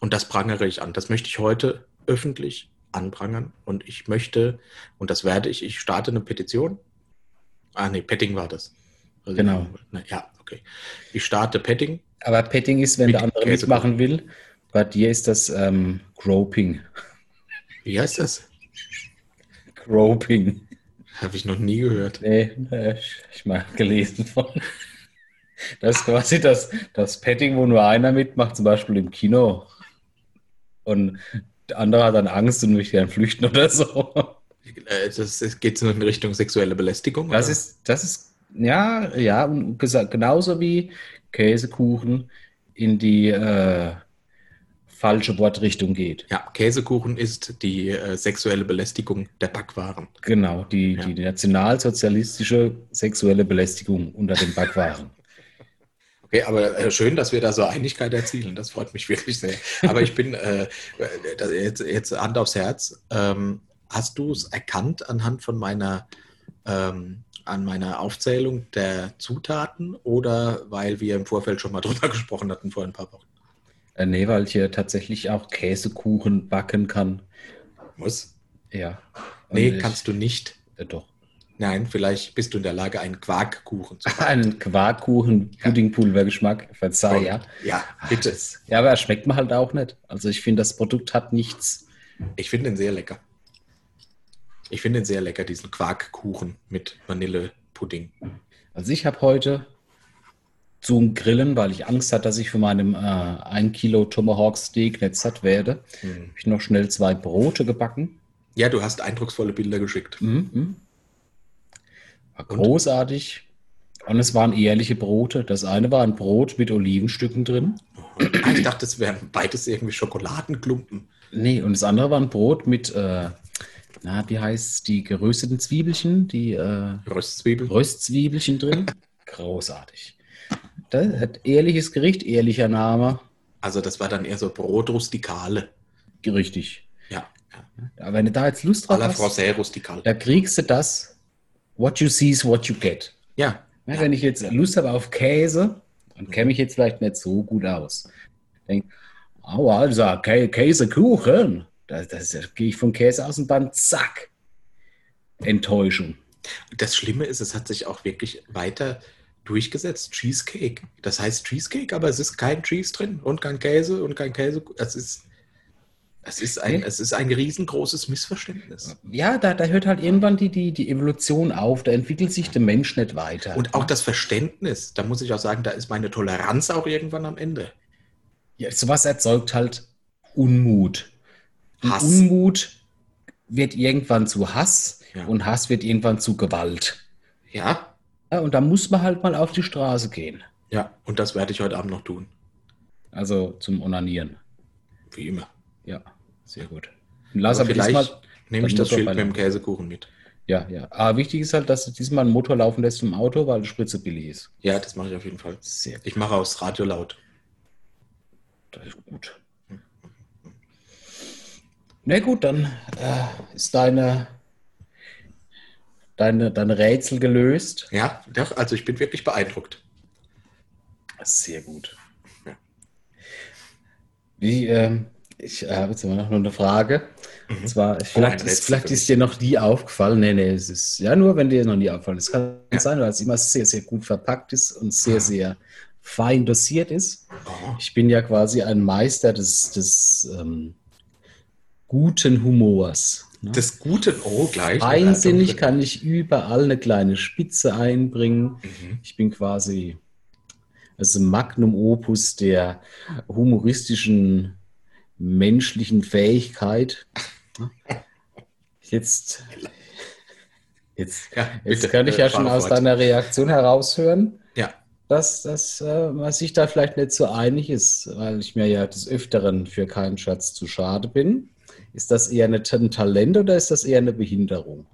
Und das prangere ich an. Das möchte ich heute öffentlich anprangern. Und ich möchte, und das werde ich, ich starte eine Petition. Ah, nee, Petting war das. Also, Genau. Na, ja, okay. Ich starte Petting. Aber Petting ist, wenn Mit der andere Käsekuchen. mitmachen will, bei dir ist das ähm, Groping. Wie heißt das? Groping. Habe ich noch nie gehört. Nee, äh, ich, ich mal gelesen von. Das ist quasi das, das Petting, wo nur einer mitmacht, zum Beispiel im Kino. Und der andere hat dann Angst und möchte dann flüchten oder so. Äh, Das, das geht so in Richtung sexuelle Belästigung. Das oder? ist, das ist, ja, ja, und genauso wie Käsekuchen in die äh, falsche Wortrichtung geht. ja, Käsekuchen ist die äh, sexuelle Belästigung der Backwaren. Genau, die, Ja. die nationalsozialistische sexuelle Belästigung unter den Backwaren. Okay, aber äh, schön, dass wir da so Einigkeit erzielen. Das freut mich wirklich sehr. Aber ich bin äh, das- jetzt, jetzt Hand aufs Herz. Ähm, hast du es erkannt anhand von meiner ähm, an meiner Aufzählung der Zutaten oder weil wir im Vorfeld schon mal drüber gesprochen hatten vor ein paar Wochen? Äh, nee, weil ich hier tatsächlich auch Käsekuchen backen kann. Muss? Ja. Nee, ich- kannst du nicht. Äh, doch. Nein, vielleicht bist du in der Lage, einen Quarkkuchen zu Einen Quarkkuchen, Puddingpulvergeschmack, verzeih, ja. Ja, bitte. Ja, aber er schmeckt mir halt auch nicht. Also ich finde, das Produkt hat nichts. Ich finde den sehr lecker. Ich finde den sehr lecker, diesen Quarkkuchen mit Vanillepudding. Also ich habe heute zum Grillen, weil ich Angst hatte, dass ich von meinem äh, 1 Kilo Tomahawk Steak nicht satt werde, Hm. habe ich noch schnell zwei Brote gebacken. Ja, du hast eindrucksvolle Bilder geschickt. Mhm. War Und? großartig. Und es waren ehrliche Brote. Das eine war ein Brot mit Olivenstücken drin. Ah, ich dachte, es wären beides irgendwie Schokoladenklumpen. Nee, und das andere war ein Brot mit, äh, na, wie heißt es, die gerösteten Zwiebelchen, die äh, Röstzwiebeln. Röstzwiebelchen drin. Großartig. Das hat ehrliches Gericht, ehrlicher Name. Also das war dann eher so Brot rustikale. Richtig. Ja, ja. Aber wenn du da jetzt Lust drauf hast, da kriegst du das. What you see is what you get. Ja, Ja, Wenn ich jetzt Lust habe auf Käse, dann kenne ich jetzt vielleicht nicht so gut aus. Denk, oh, also Kä Käsekuchen. Da, das, da gehe ich vom Käse aus und dann zack. Enttäuschung. das Schlimme ist, es hat sich auch wirklich weiter durchgesetzt. Cheesecake. Das heißt Cheesecake, aber es ist kein Cheese drin und kein Käse und kein Käse. Es ist, es ist, ein, es ist ein riesengroßes Missverständnis. Ja, da, da hört halt irgendwann die, die, die Evolution auf. Da entwickelt sich der Mensch nicht weiter. Und auch das Verständnis, da muss ich auch sagen, da ist meine Toleranz auch irgendwann am Ende. ja, sowas erzeugt halt Unmut. Und Hass. Unmut wird irgendwann zu Hass Ja. und Hass wird irgendwann zu Gewalt. Ja, Ja, und da muss man halt mal auf die Straße gehen. ja, und das werde ich heute Abend noch tun. Also zum Onanieren. Wie immer. Ja, sehr gut. Und lass Aber aber vielleicht diesmal, nehme ich das Schild mit dem Käsekuchen mit. ja, ja. Aber wichtig ist halt, dass du diesmal einen Motor laufen lässt im Auto, weil die Spritze billig ist. Ja, das mache ich auf jeden Fall. Sehr gut. Ich mache aus Radio laut. Das ist gut. Na gut, dann äh, ist deine deine, deine Rätsel gelöst? Ja, doch, also ich bin wirklich beeindruckt. Sehr gut. Ja. Wie, ähm, ich habe jetzt immer noch nur eine Frage. Mhm. Und zwar, oh, vielleicht, ist, vielleicht ist dir noch nie aufgefallen. Nee, nee, es ist ja nur, wenn dir noch nie aufgefallen ist. Es kann ja. sein, weil es immer sehr, sehr gut verpackt ist und sehr, sehr fein dosiert ist. Ich bin ja quasi ein Meister des, des ähm, guten Humors. Ne? Des guten, oh, gleich. Einsinnig kann ich überall eine kleine Spitze einbringen. Mhm. Ich bin quasi also Magnum Opus der humoristischen menschlichen Fähigkeit. Jetzt, jetzt, ja, jetzt kann ich ja schon aus deiner Reaktion heraushören, ja. dass, dass äh, man sich da vielleicht nicht so einig ist, weil ich mir ja des Öfteren für keinen Schatz zu schade bin. Ist das eher ein Talent oder ist das eher eine Behinderung?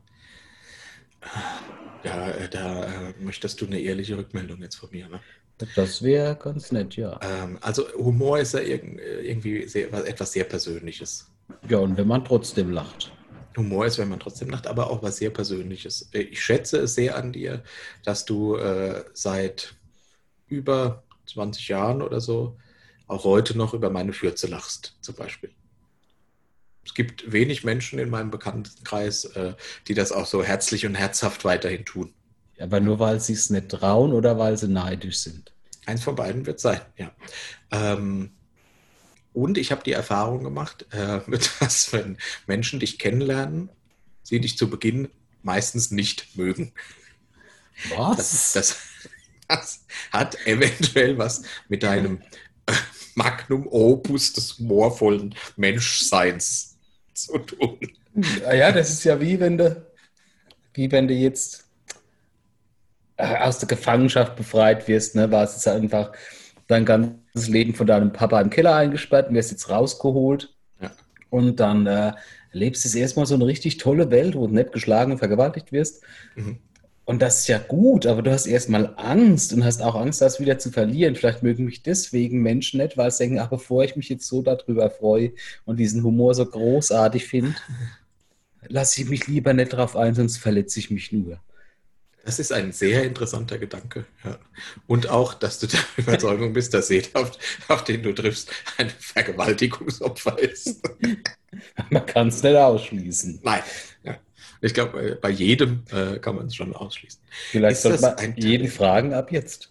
Ja, äh, da äh, möchtest du eine ehrliche Rückmeldung jetzt von mir. Ne? Das wäre ganz nett, ja. Ähm, also Humor ist ja irgendwie sehr, etwas sehr Persönliches. Ja, und wenn man trotzdem lacht. Humor ist, wenn man trotzdem lacht, aber auch was sehr Persönliches. Äh, ich schätze es sehr an dir, dass du äh, seit über 20 Jahren oder so auch heute noch über meine Fürze lachst, zum Beispiel. Es gibt wenig Menschen in meinem Bekanntenkreis, äh, die das auch so herzlich und herzhaft weiterhin tun. Aber nur weil sie es nicht trauen oder weil sie neidisch sind. Eins von beiden wird sein, ja. Ähm, und ich habe die Erfahrung gemacht, äh, dass wenn Menschen dich kennenlernen, sie dich zu Beginn meistend nicht mögen. Was? Das, das, das hat eventuell was mit deinem äh, Magnum Opus des humorvollen Menschseins zu tun. Ja, das ist ja wie wenn du, wie wenn du jetzt aus der Gefangenschaft befreit wirst, ne, war es einfach dein ganzes Leben von deinem Papa im Keller eingesperrt und wirst jetzt rausgeholt. Ja. Und dann äh, lebst du erstmal so eine richtig tolle Welt, wo du nicht geschlagen und vergewaltigt wirst. Mhm. Und das ist ja gut, aber du hast erstmal Angst und hast auch Angst, das wieder zu verlieren. Vielleicht mögen mich deswegen Menschen nicht, weil sie denken, ach, bevor ich mich jetzt so darüber freue und diesen Humor so großartig finde, lasse ich mich lieber nicht drauf ein, sonst verletze ich mich nur. Das ist ein sehr interessanter Gedanke. Ja. Und auch, dass du der Überzeugung bist, dass jeder, auf, auf den du triffst, ein Vergewaltigungsopfer ist. Man kann es nicht ausschließen. Nein. Ja. Ich glaube, bei jedem äh, kann man es schon ausschließen. Vielleicht sollte man jeden fragen ab jetzt.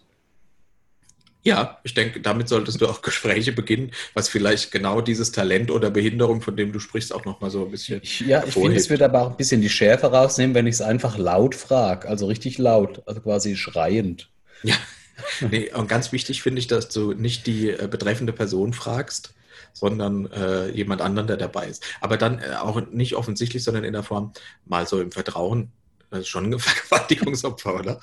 Ja, ich denke, damit solltest du auch Gespräche beginnen, was vielleicht genau dieses Talent oder Behinderung, von dem du sprichst, auch nochmal so ein bisschen. Ich, ja, ich finde, es wird aber auch ein bisschen die Schärfe rausnehmen, wenn ich es einfach laut frage, also richtig laut, also quasi schreiend. Ja, nee, und ganz wichtig finde ich, dass du nicht die äh, betreffende Person fragst, sondern äh, jemand anderen, der dabei ist. Aber dann äh, auch nicht offensichtlich, sondern in der Form mal so im Vertrauen. Das ist schon ein Vergewaltigungsopfer, oder?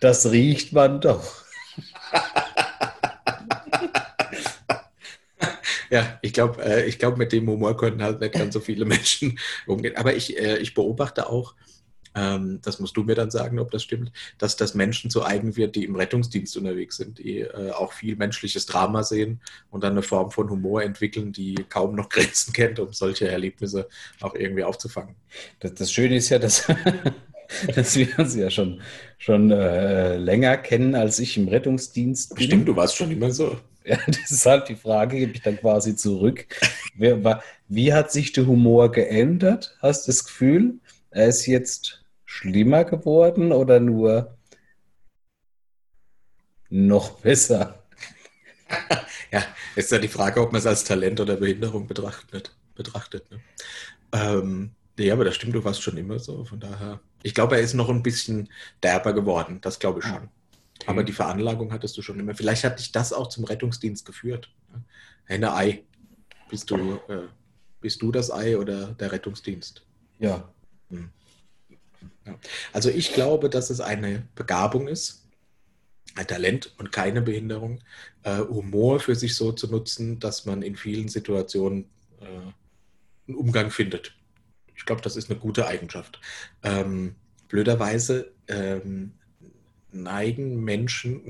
Das riecht man doch. ja, ich glaube, äh, ich glaub, mit dem Humor können halt nicht ganz so viele Menschen umgehen. Aber ich, äh, ich beobachte auch, ähm, das musst du mir dann sagen, ob das stimmt, dass das Menschen zu eigen wird, die im Rettungsdienst unterwegs sind, die äh, auch viel menschliches Drama sehen und dann eine Form von Humor entwickeln, die kaum noch Grenzen kennt, um solche Erlebnisse auch irgendwie aufzufangen. Das, das Schöne ist ja, dass dass wir uns ja schon, schon äh, länger kennen, als ich im Rettungsdienst bin. Stimmt, du warst schon immer so. Ja, das ist halt die Frage, gebe ich dann quasi zurück. Wie hat sich der Humor geändert? Hast du das Gefühl, er ist jetzt schlimmer geworden oder nur noch besser? ja, ist ja die Frage, ob man es als Talent oder Behinderung betrachtet. betrachtet ne? ähm, ja, aber das stimmt, du warst schon immer so. Von daher, ich glaube, er ist noch ein bisschen derber geworden. Das glaube ich schon. Okay. Aber die Veranlagung hattest du schon immer. Vielleicht hat dich das auch zum Rettungsdienst geführt. Henne Ei. Bist du, äh, bist du das Ei oder der Rettungsdienst? Ja. Hm. ja. Also ich glaube, dass es eine Begabung ist, ein Talent und keine Behinderung, äh, Humor für sich so zu nutzen, dass man in vielen Situationen äh, einen Umgang findet ich glaube, das ist eine gute Eigenschaft. Ähm, blöderweise ähm, neigen Menschen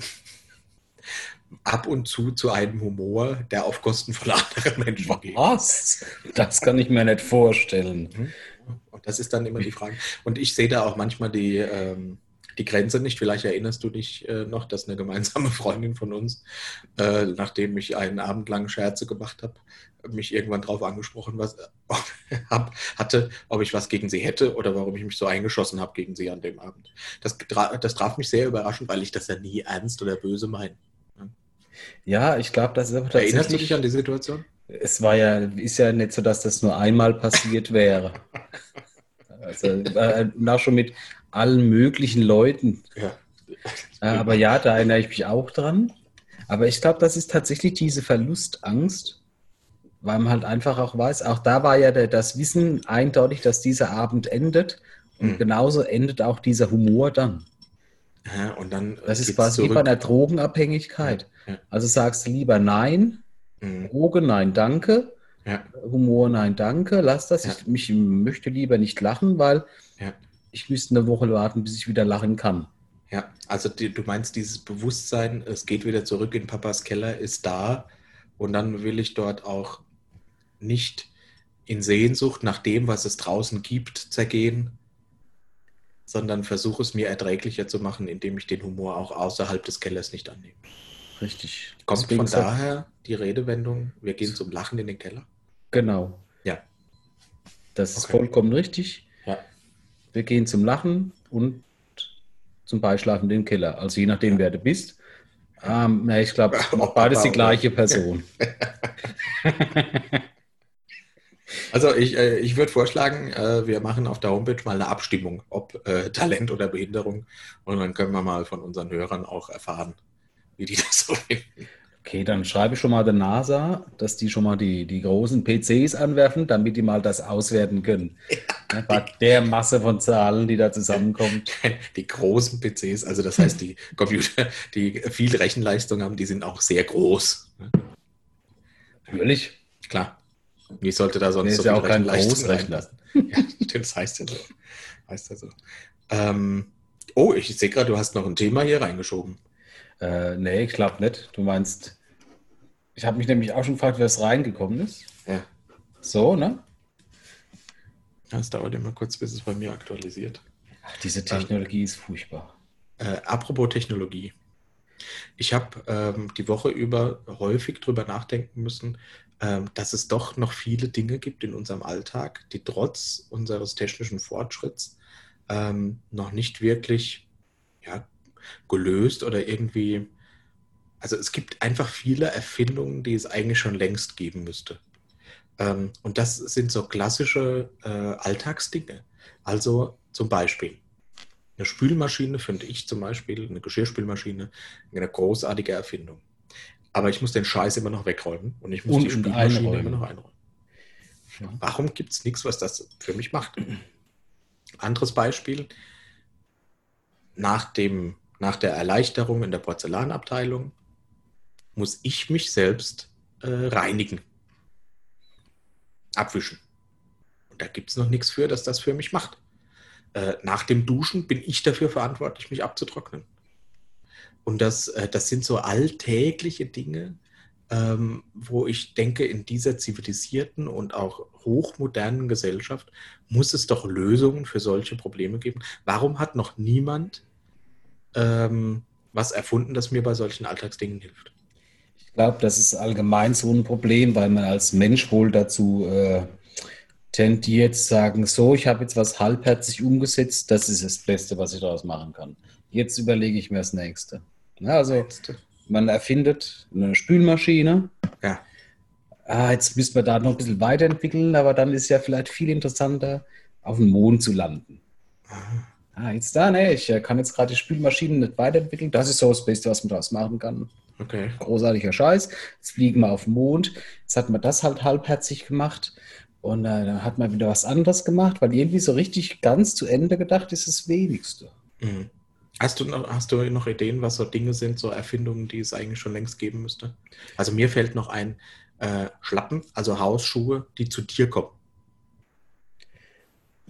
ab und zu zu einem Humor, der auf Kosten von anderen Menschen geht. Was? Das kann ich mir nicht vorstellen. Mhm. das ist dann immer die Frage. Und ich sehe da auch manchmal die, ähm, die Grenze nicht. Vielleicht erinnerst du dich äh, noch, dass eine gemeinsame Freundin von uns, äh, nachdem ich einen Abend lang Scherze gemacht habe, mich irgendwann darauf angesprochen was, hab, hatte, ob ich was gegen sie hätte oder warum ich mich so eingeschossen habe gegen sie an dem Abend. Das, das traf mich sehr überraschend, weil ich das ja nie ernst oder böse meine. Ja, ich glaube, das ist aber tatsächlich... Erinnerst du dich an die Situation? Es war ja, ist ja nicht so, dass das nur einmal passiert wäre. Also äh, auch schon mit allen möglichen Leuten. Ja. Äh, aber ja, da erinnere ich mich auch dran. Aber ich glaube, das ist tatsächlich diese Verlustangst, weil man halt einfach auch weiß, auch da war ja der, das Wissen eindeutig, dass dieser Abend endet. Und mhm. genauso endet auch dieser Humor dann. Ja, und dann das ist quasi zurück. wie bei einer Drogenabhängigkeit. Ja, ja. Also sagst du lieber Nein, mhm. Droge, nein, danke. Humor, nein, danke, lass das. Ich mich, möchte lieber nicht lachen, weil ich müsste eine Woche warten, bis ich wieder lachen kann. Ja, also die, du meinst dieses Bewusstsein, es geht wieder zurück in Papas Keller, ist da und dann will ich dort auch nicht in Sehnsucht nach dem, was es draußen gibt, zergehen, sondern versuche es mir erträglicher zu machen, indem ich den Humor auch außerhalb des Kellers nicht annehme. Richtig. Kommt Deswegen von daher die Redewendung, wir gehen zum Lachen in den Keller? Genau. Ja. Das ist okay. vollkommen richtig. Wir gehen zum Lachen und zum Beischlafen den Keller. Also je nachdem, wer du bist. Ähm, na, ich glaube, beides die gleiche Person. Also ich, äh, ich würde vorschlagen, äh, wir machen auf der Homepage mal eine Abstimmung, ob äh, Talent oder Behinderung. Und dann können wir mal von unseren Hörern auch erfahren, wie die das so finden. Okay, dann schreibe ich schon mal der NASA, dass die schon mal die, die großen PCs anwerfen, damit die mal das auswerten können. Ja. Bei der Masse von Zahlen, die da zusammenkommt. Die großen PCs, also das heißt, die Computer, die viel Rechenleistung haben, die sind auch sehr groß. Natürlich. Klar. Wie sollte da sonst nee, so ist ja auch kein Großrechner. ja, das heißt ja so. Heißt ja so. Ähm, oh, ich sehe gerade, du hast noch ein Thema hier reingeschoben. Äh, nee, ich glaube nicht. Du meinst, ich habe mich nämlich auch schon gefragt, wer es reingekommen ist. Ja. So, ne? Es dauert immer kurz, bis es bei mir aktualisiert. Ach, diese Technologie ähm, ist furchtbar. Äh, apropos Technologie. Ich habe ähm, die Woche über häufig darüber nachdenken müssen, ähm, dass es doch noch viele Dinge gibt in unserem Alltag, die trotz unseres technischen Fortschritts ähm, noch nicht wirklich ja, gelöst oder irgendwie. Also es gibt einfach viele Erfindungen, die es eigentlich schon längst geben müsste. Ähm, und das sind so klassische äh, Alltagsdinge. Also zum Beispiel eine Spülmaschine finde ich zum Beispiel, eine Geschirrspülmaschine, eine großartige Erfindung. Aber ich muss den Scheiß immer noch wegräumen und ich muss und die Spülmaschine immer noch einräumen. Ja. Warum gibt es nichts, was das für mich macht? Anderes Beispiel. Nach dem nach der Erleichterung in der Porzellanabteilung muss ich mich selbst äh, reinigen. Abwischen. Und da gibt es noch nichts für, dass das für mich macht. Äh, nach dem Duschen bin ich dafür verantwortlich, mich abzutrocknen. Und das, äh, das sind so alltägliche Dinge, ähm, wo ich denke, in dieser zivilisierten und auch hochmodernen Gesellschaft muss es doch Lösungen für solche Probleme geben. Warum hat noch niemand ähm, was erfunden, das mir bei solchen Alltagsdingen hilft. Ich glaube, das ist allgemein so ein Problem, weil man als Mensch wohl dazu äh, tendiert, zu sagen, so, ich habe jetzt was halbherzig umgesetzt, das ist das Beste, was ich daraus machen kann. Jetzt überlege ich mir das Nächste. Ja, also man erfindet eine Spülmaschine. Ja. Ah, jetzt müsste man da noch ein bisschen weiterentwickeln, aber dann ist ja vielleicht viel interessanter, auf dem Mond zu landen. Aha. Ah, jetzt da, ne, ich äh, kann jetzt gerade die Spülmaschinen nicht weiterentwickeln. Das ist so das Beste, was man daraus machen kann. Okay. Großartiger Scheiß. Jetzt fliegen wir auf den Mond. Jetzt hat man das halt halbherzig gemacht. Und äh, dann hat man wieder was anderes gemacht, weil irgendwie so richtig ganz zu Ende gedacht ist das Wenigste. Mhm. Hast du, noch, hast du noch Ideen, was so Dinge sind, so Erfindungen, die es eigentlich schon längst geben müsste? Also mir fällt noch ein äh, Schlappen, also Hausschuhe, die zu dir kommen.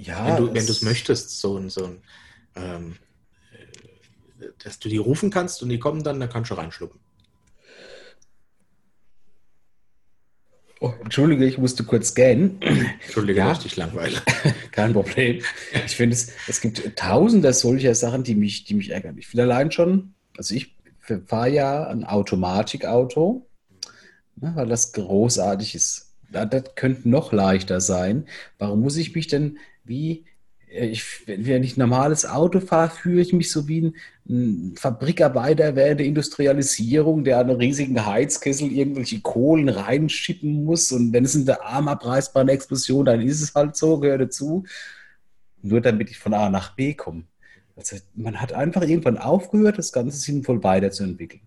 Ja, wenn du es möchtest, so ein, so ein ähm, äh, dass du die rufen kannst und die kommen dann, dann kannst du reinschlucken. Oh, Entschuldige, ich musste kurz scannen. Entschuldige, Ja. dass ich dich langweile. Kein Problem. Ich finde, es, es gibt tausende solcher Sachen, die mich, die mich ärgern. Ich finde allein schon, also ich fahre ja ein Automatikauto, ne, weil das großartig ist. Das könnte noch leichter sein. Warum muss ich mich denn wie, äh, ich, wenn ich ein normales Auto fahre, fühle ich mich so wie ein, Fabrikarbeiter während der Industrialisierung, der an einen riesigen Heizkessel irgendwelche Kohlen reinschippen muss. Und wenn es in der Arm abreißt bei Explosion, dann ist es halt so, gehört dazu. Nur damit ich von A nach B komme. Also man hat einfach irgendwann aufgehört, das Ganze sinnvoll weiterzuentwickeln.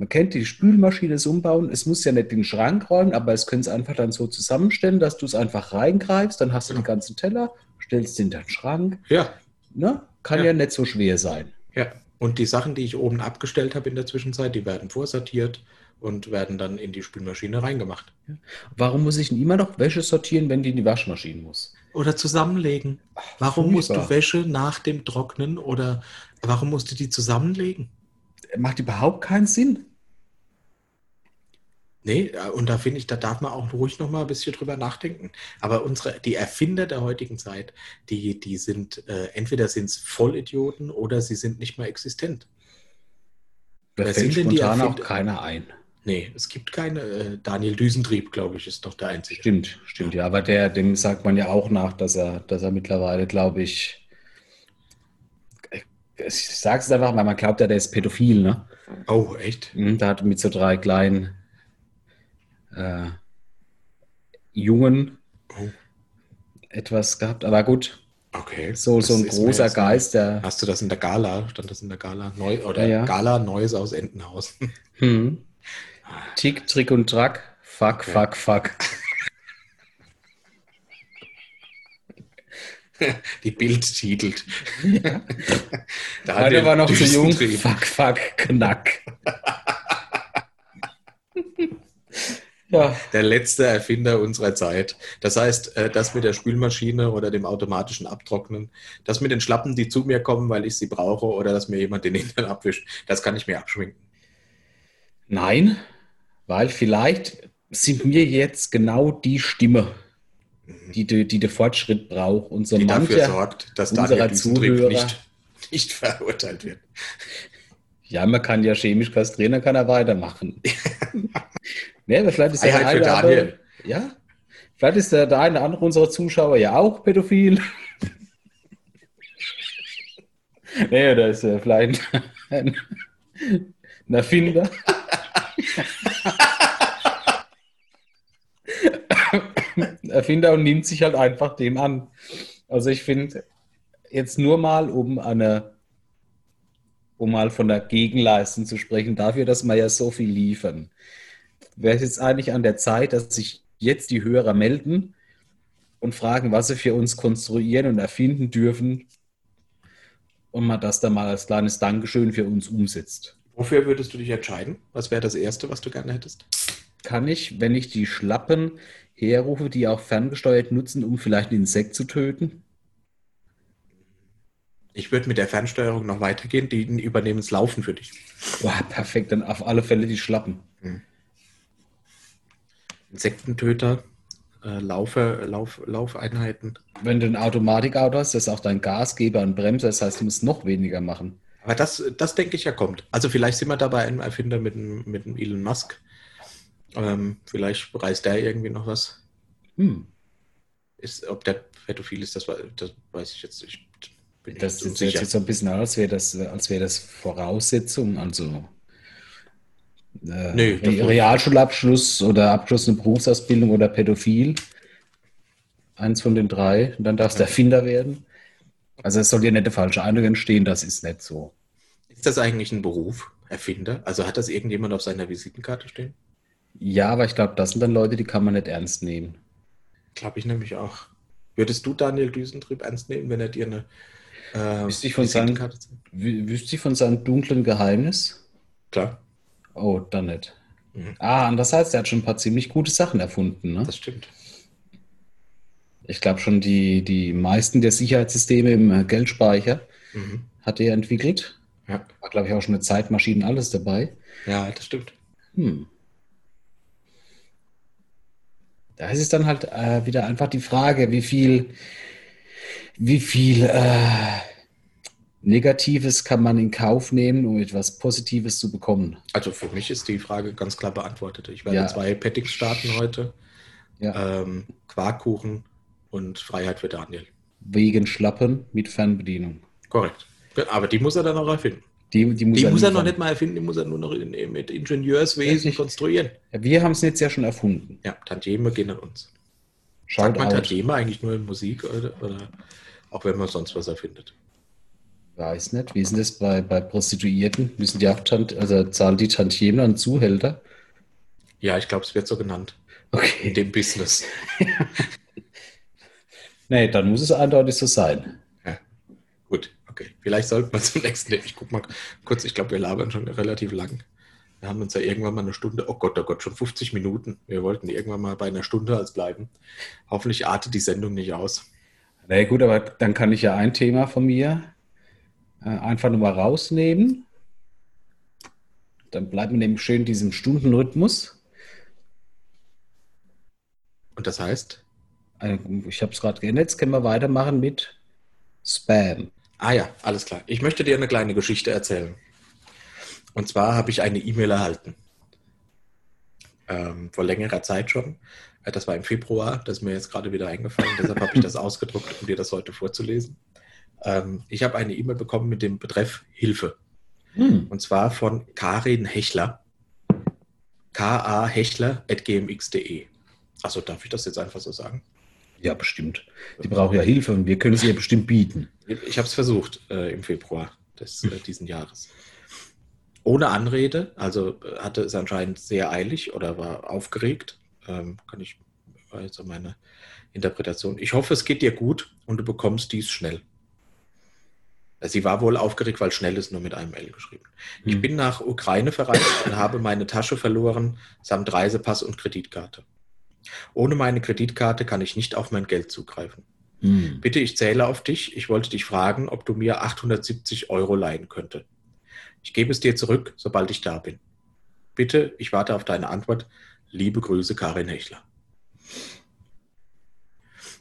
Ja. Man kennt die Spülmaschine, das Umbauen. Es muss ja nicht den Schrank räumen, aber es können es einfach dann so zusammenstellen, dass du es einfach reingreifst, dann hast du Genau. die ganzen Teller, stellst in den Schrank. Ja, Ne? Kann Ja. ja. nicht so schwer sein. ja. Und die Sachen, die ich oben abgestellt habe in der Zwischenzeit, die werden vorsortiert und werden dann in die Spülmaschine reingemacht. Warum muss ich denn immer noch Wäsche sortieren, wenn die in die Waschmaschine muss? Oder zusammenlegen. Warum musst furchtbar. du Wäsche nach dem Trocknen oder warum musst du die zusammenlegen? Macht überhaupt keinen Sinn. Nee, äh, und da finde ich, da darf man auch ruhig noch mal ein bisschen drüber nachdenken. Aber unsere, die Erfinder der heutigen Zeit, die, die sind, äh, entweder sind es Vollidioten oder sie sind nicht mehr existent. Da Wer fällt sind denn die spontan auch keiner ein. Nee, es gibt keine. Äh, Daniel Düsentrieb, glaube ich, ist doch der Einzige. Stimmt, stimmt, ja. Aber der, dem sagt man ja auch nach, dass er, dass er mittlerweile, glaube ich, ich sage es einfach, weil man glaubt ja, der ist pädophil, ne? Oh, echt? Mhm, Da hat mit so drei kleinen äh, Jungen Oh, etwas gehabt. Aber gut, okay. so, so ein großer jetzt- Geist, der. Hast du das in der Gala? Stand das in der Gala? Neu, oder Ja, ja. Gala Neues aus Entenhausen? Hm. Tick, Trick und Track. Fuck, Okay. fuck, fuck. Die Bild titelt. Da hat Einer der war noch zu jung. Düsentrieb. Fuck, fuck, knack. Ja, Der letzte Erfinder unserer Zeit. Das heißt, äh, das mit der Spülmaschine oder dem automatischen Abtrocknen, das mit den Schlappen, die zu mir kommen, weil ich sie brauche, oder dass mir jemand den Hintern abwischt, das kann ich mir abschminken. nein, weil vielleicht sind wir jetzt genau die Stimme, die, die, die der Fortschritt braucht. Und so Die dafür sorgt, dass unserer Daniel Düsentrieb Zuhörer- nicht, nicht verurteilt wird. ja, man kann ja chemisch kastrieren, dann kann er weitermachen. nee, aber vielleicht ist der eine andere-. Ja, vielleicht ist der, der eine andere unserer Zuschauer ja auch pädophil. nee, oder ist er vielleicht ein, ein Erfinder. Erfinder und nimmt sich halt einfach dem an. Also ich finde, jetzt nur mal, um eine, um mal von der Gegenleistung zu sprechen, dafür, dass wir ja so viel liefern, wäre es jetzt eigentlich an der Zeit, dass sich jetzt die Hörer melden und fragen, was sie für uns konstruieren und erfinden dürfen und man das dann mal als kleines Dankeschön für uns umsetzt. Wofür würdest du dich entscheiden? Was wäre das Erste, was du gerne hättest? Kann ich, wenn ich die Schlappen herrufe, die auch ferngesteuert nutzen, um vielleicht ein Insekt zu töten? Ich würde mit der Fernsteuerung noch weitergehen, die übernehmen das Laufen für dich. Boah, perfekt, dann auf alle Fälle die Schlappen. Insektentöter, äh, Laufe, Lauf, Laufeinheiten. Wenn du ein Automatikauto hast, das ist auch dein Gasgeber und Bremser, das heißt, du musst noch weniger machen. Aber das, das denke ich ja kommt. Also vielleicht sind wir da bei einem Erfinder mit dem, mit dem Elon Musk. Ähm, vielleicht reißt der irgendwie noch was. Hm. Ist, ob der pädophil ist, das, das weiß ich jetzt nicht. Bin Das sieht unsicher. jetzt so ein bisschen aus, als wäre das, als wäre das Voraussetzung, also äh, Nee, Realschulabschluss oder Abschluss eine Berufsausbildung oder Pädophil. Eins von den drei, und dann darfst du Erfinder werden. Also es soll dir nicht der falsche Eindruck entstehen, das ist nicht so. Ist das eigentlich ein Beruf, Erfinder? Also hat das irgendjemand auf seiner Visitenkarte stehen? Ja, aber ich glaube, das sind dann Leute, die kann man nicht ernst nehmen. Glaube ich nämlich auch. Würdest du Daniel Düsentrieb ernst nehmen, wenn er dir eine äh, Wüsste ich von? Wü- Wüsste ich von seinem dunklen Geheimnis? Klar, Oh, dann nicht. Mhm. Ah, andererseits, der hat schon ein paar ziemlich gute Sachen erfunden. Ne? das stimmt. Ich glaube schon, die, die meisten der Sicherheitssysteme im äh, Geldspeicher Mhm. hat er entwickelt. Ja. War, glaube ich, auch schon eine Zeitmaschine, alles dabei. ja, das stimmt. Hm. Da ist es dann halt äh, wieder einfach die Frage, wie viel, wie viel äh, Negatives kann man in Kauf nehmen, um etwas Positives zu bekommen. Also für mich ist die Frage ganz klar beantwortet. Ich werde Ja. zwei Paddings starten heute. Ja. Ähm, Quarkkuchen und Freiheit für Daniel. Wegen Schlappen mit Fernbedienung. Korrekt. Aber die muss er dann noch erfinden. Die, die muss, Die er muss er noch nicht mal erfinden, die muss er nur noch in, mit Ingenieurswesen Richtig. konstruieren. Ja, wir haben es jetzt ja schon erfunden. Ja, Tantieme gehen an uns. Schaut Sagt man out. Tantieme eigentlich nur in Musik oder, oder auch wenn man sonst was erfindet? Weiß nicht. Wie ist denn das bei, bei Prostituierten? Müssen die auch also zahlen die Tantiemen an Zuhälter? Ja, ich glaube, es wird so genannt. In Okay. dem Business. Nee, dann muss es eindeutig so sein. Ja. Gut, okay. Vielleicht sollten wir zum nächsten. Ich guck mal kurz, ich glaube, wir labern schon relativ lang. Wir haben uns ja irgendwann mal eine Stunde, oh Gott, oh Gott, schon 50 Minuten. Wir wollten irgendwann mal bei einer Stunde als bleiben. Hoffentlich artet die Sendung nicht aus. Na ja, gut, aber dann kann ich ja ein Thema von mir einfach nur mal rausnehmen. Dann bleibt man nämlich schön in diesem Stundenrhythmus. Und das heißt, Äh, Ich habe es gerade geändert. Jetzt können wir weitermachen mit Spam. ah ja, alles klar. Ich möchte dir eine kleine Geschichte erzählen. Und zwar habe ich eine E-Mail erhalten. Ähm, vor längerer Zeit schon. Äh, Das war im Februar, das ist mir jetzt gerade wieder eingefallen. Deshalb habe ich das ausgedruckt, um dir das heute vorzulesen. Ähm, ich habe eine E-Mail bekommen mit dem Betreff Hilfe. Hm. Und zwar von Karin Hechler. kahechler.gmx.de. Achso, darf ich das jetzt einfach so sagen? Ja, bestimmt. Die braucht ja Hilfe und wir können sie ihr bestimmt bieten. Ich habe es versucht äh, im Februar des, äh, diesen Jahres. Ohne Anrede, also äh, hatte es anscheinend sehr eilig oder war aufgeregt. Ähm, kann ich, war jetzt so meine Interpretation. Ich hoffe, es geht dir gut und du bekommst dies schnell. Sie war wohl aufgeregt, weil schnell ist nur mit einem L geschrieben. Ich Hm. bin nach Ukraine verreist und habe meine Tasche verloren, samt Reisepass und Kreditkarte. Ohne meine Kreditkarte kann ich nicht auf mein Geld zugreifen. Hm. Bitte, ich zähle auf dich. Ich wollte dich fragen, ob du mir 870 Euro leihen könnte. Ich gebe es dir zurück, sobald ich da bin. Bitte, ich warte auf deine Antwort. Liebe Grüße, Karin Hechler.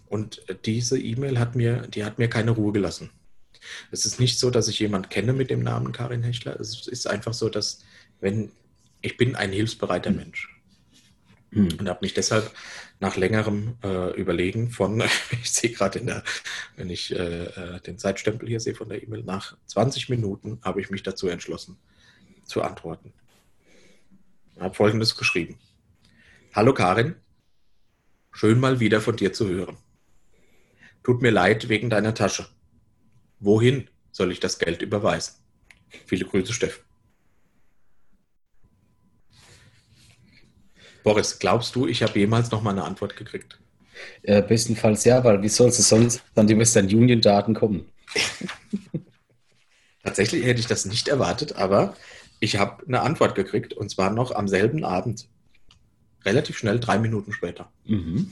Und äh, diese E-Mail hat mir, die hat mir keine Ruhe gelassen. Es ist nicht so, dass ich jemand kenne mit dem Namen Karin Hechler. Es ist einfach so, dass wenn ich bin ein hilfsbereiter Mensch Hm. und habe mich deshalb nach längerem äh, Überlegen von, ich sehe gerade in der, wenn ich äh, äh, den Zeitstempel hier sehe von der E-Mail, nach 20 Minuten habe ich mich dazu entschlossen, zu antworten. Ich habe folgendes geschrieben. Hallo Karin, schön mal wieder von dir zu hören. Tut mir leid wegen deiner Tasche. Wohin soll ich das Geld überweisen? Viele Grüße, Steffen. Boris, glaubst du, ich habe jemals noch mal eine Antwort gekriegt? Äh, bestenfalls ja, weil wie soll es sonst an die Western Union Daten kommen? Tatsächlich hätte ich das nicht erwartet, aber ich habe eine Antwort gekriegt und zwar noch am selben Abend. Relativ schnell, drei Minuten später. Mhm.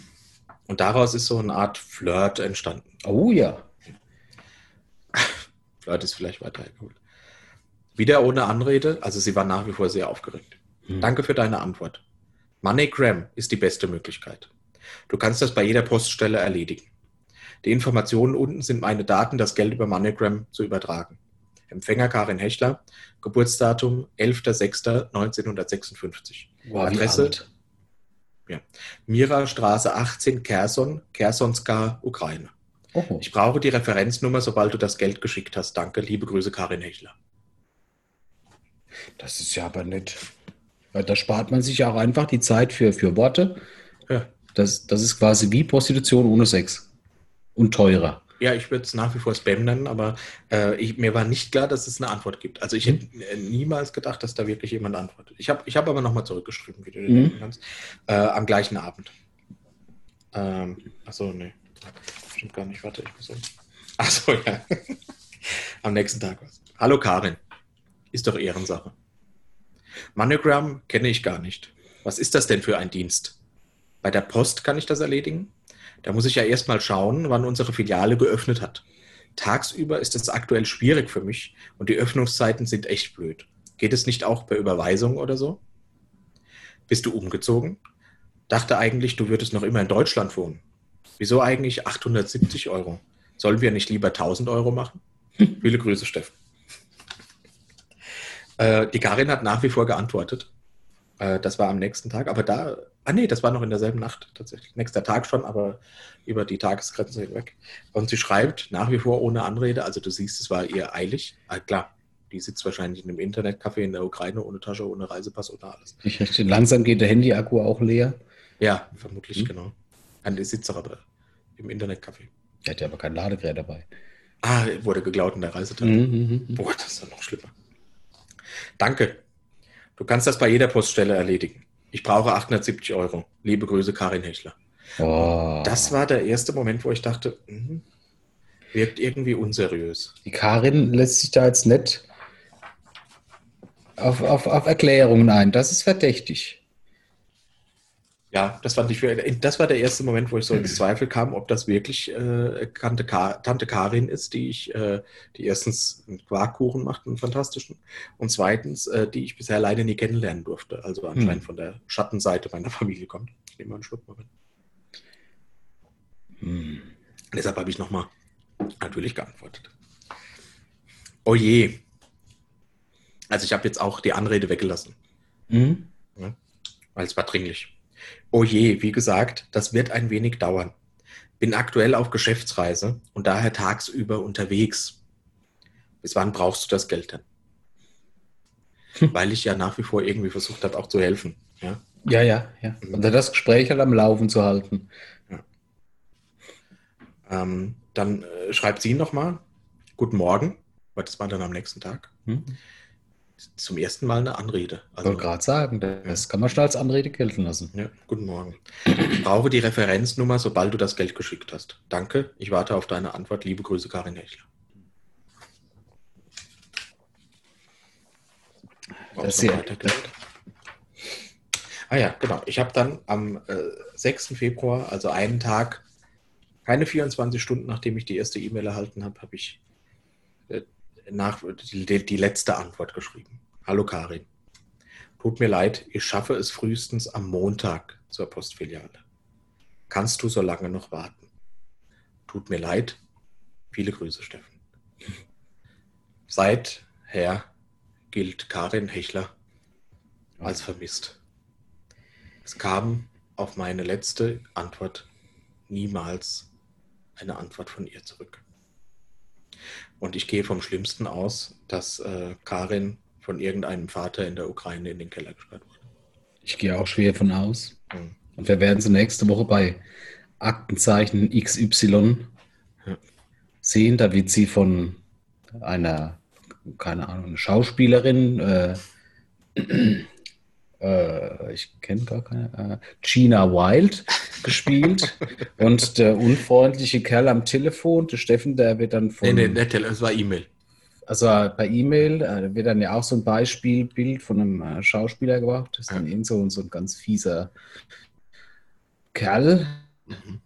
Und daraus ist so eine Art Flirt entstanden. Oh ja. Flirt ist vielleicht weiter hergeholt. Wieder ohne Anrede, also sie war nach wie vor sehr aufgeregt. Hm. Danke für deine Antwort. MoneyGram ist die beste Möglichkeit. Du kannst das bei jeder Poststelle erledigen. Die Informationen unten sind meine Daten, das Geld über MoneyGram zu übertragen. Empfänger Karin Hechler, Geburtsdatum 11.06.1956. Wow, Adresse alt. Mira Straße 18, Kherson, Chersonska, Ukraine. Oh. Ich brauche die Referenznummer, sobald du das Geld geschickt hast. Danke, liebe Grüße, Karin Hechler. Das ist ja aber nett. Da spart man sich ja auch einfach die Zeit für, für Worte. Ja, Das, das ist quasi wie Prostitution ohne Sex. Und teurer. ja ich würde es nach wie vor Spam nennen, aber äh, ich, mir war nicht klar, dass es eine Antwort gibt. Also ich hätte äh, niemals gedacht, dass da wirklich jemand antwortet. Ich habe ich hab aber nochmal zurückgeschrieben, wie du Mhm. denken kannst, äh, am gleichen Abend. Ähm, achso, nee. Stimmt gar nicht, warte, ich muss um. Achso, ja. am nächsten Tag was. Hallo Karin. Ist doch Ehrensache. Monogram kenne ich gar nicht. Was ist das denn für ein Dienst? Bei der Post kann ich das erledigen? Da muss ich ja erstmal schauen, wann unsere Filiale geöffnet hat. Tagsüber ist es aktuell schwierig für mich und die Öffnungszeiten sind echt blöd. Geht es nicht auch per Überweisung oder so? Bist du umgezogen? dachte eigentlich, du würdest noch immer in Deutschland wohnen. Wieso eigentlich 870 Euro? Sollen wir nicht lieber 1000 Euro machen? Viele Grüße, Steffen. Äh, die Karin hat nach wie vor geantwortet. Äh, das war am nächsten Tag, aber da, ah nee, das war noch in derselben Nacht tatsächlich. Nächster Tag schon, aber über die Tagesgrenze hinweg. Und sie schreibt nach wie vor ohne Anrede, also du siehst, es war ihr eilig. Ah, klar, die sitzt wahrscheinlich in einem Internetcafé in der Ukraine ohne Tasche, ohne Reisepass, ohne alles. Ich langsam geht der Handy-Akku auch leer. Ja, vermutlich, mhm. genau. Die sitzt aber im Internetcafé. Er hat ja aber kein Ladegerät dabei. Ah, wurde geklaut in der Reisetasche. Mhm, mhm, mhm. Boah, das ist dann noch schlimmer. Danke. Du kannst das bei jeder Poststelle erledigen. Ich brauche 870 Euro. Liebe Grüße, Karin Hechler. Oh. Das war der erste Moment, wo ich dachte, mh, wirkt irgendwie unseriös. Die Karin lässt sich da jetzt nicht auf, auf, auf Erklärungen ein. Das ist verdächtig. Ja, das fand ich für, das war der erste Moment, wo ich so ins Zweifel kam, ob das wirklich äh, Tante, Tante Karin ist, die ich, äh, die erstens einen Quarkkuchen macht, einen fantastischen, und zweitens, äh, die ich bisher leider nie kennenlernen durfte. Also anscheinend hm. von der Schattenseite meiner Familie kommt. Ich nehme mal einen Schluck mit. Hm. Deshalb habe ich nochmal natürlich geantwortet. Oh je. Also ich habe jetzt auch die Anrede weggelassen. Mhm. Ja, weil es war dringlich. Oh je, wie gesagt, das wird ein wenig dauern. Bin aktuell auf Geschäftsreise und daher tagsüber unterwegs. Bis wann brauchst du das Geld denn? Weil ich ja nach wie vor irgendwie versucht habe, auch zu helfen. Ja, ja, ja. ja. Mhm. Und das Gespräch halt am Laufen zu halten. Ja. Ähm, dann äh, schreibt sie nochmal, guten Morgen, weil das war dann am nächsten Tag. Hm zum ersten Mal eine Anrede. Also, ich wollte gerade sagen, das kann man schon als Anrede gelten lassen. Ja, guten Morgen. Ich brauche die Referenznummer, sobald du das Geld geschickt hast. Danke, ich warte auf deine Antwort. Liebe Grüße, Karin Hechler. Das ist Ah ja, genau. Ich habe dann am äh, 6. Februar, also einen Tag, keine 24 Stunden, nachdem ich die erste E-Mail erhalten habe, habe ich äh, nach, die, die letzte Antwort geschrieben. Hallo Karin. Tut mir leid, ich schaffe es frühestens am Montag zur Postfiliale. Kannst du so lange noch warten? Tut mir leid. Viele Grüße, Steffen. Seither gilt Karin Hechler als vermisst. Es kam auf meine letzte Antwort niemals eine Antwort von ihr zurück. Und ich gehe vom Schlimmsten aus, dass äh, Karin von irgendeinem Vater in der Ukraine in den Keller gesperrt wurde. Ich gehe auch schwer von aus. Mhm. Und wir werden sie nächste Woche bei Aktenzeichen XY ja. sehen. Da wird sie von einer, keine Ahnung, Schauspielerin äh, äh, ich kenne gar keine, äh, Gina Wild gespielt. und der unfreundliche Kerl am Telefon, der Steffen, der wird dann von. Nee, nee, nicht es war E-Mail. Also bei E-Mail äh, wird dann ja auch so ein Beispielbild von einem äh, Schauspieler gemacht. Das ist dann ja. so, so ein ganz fieser Kerl. Mhm.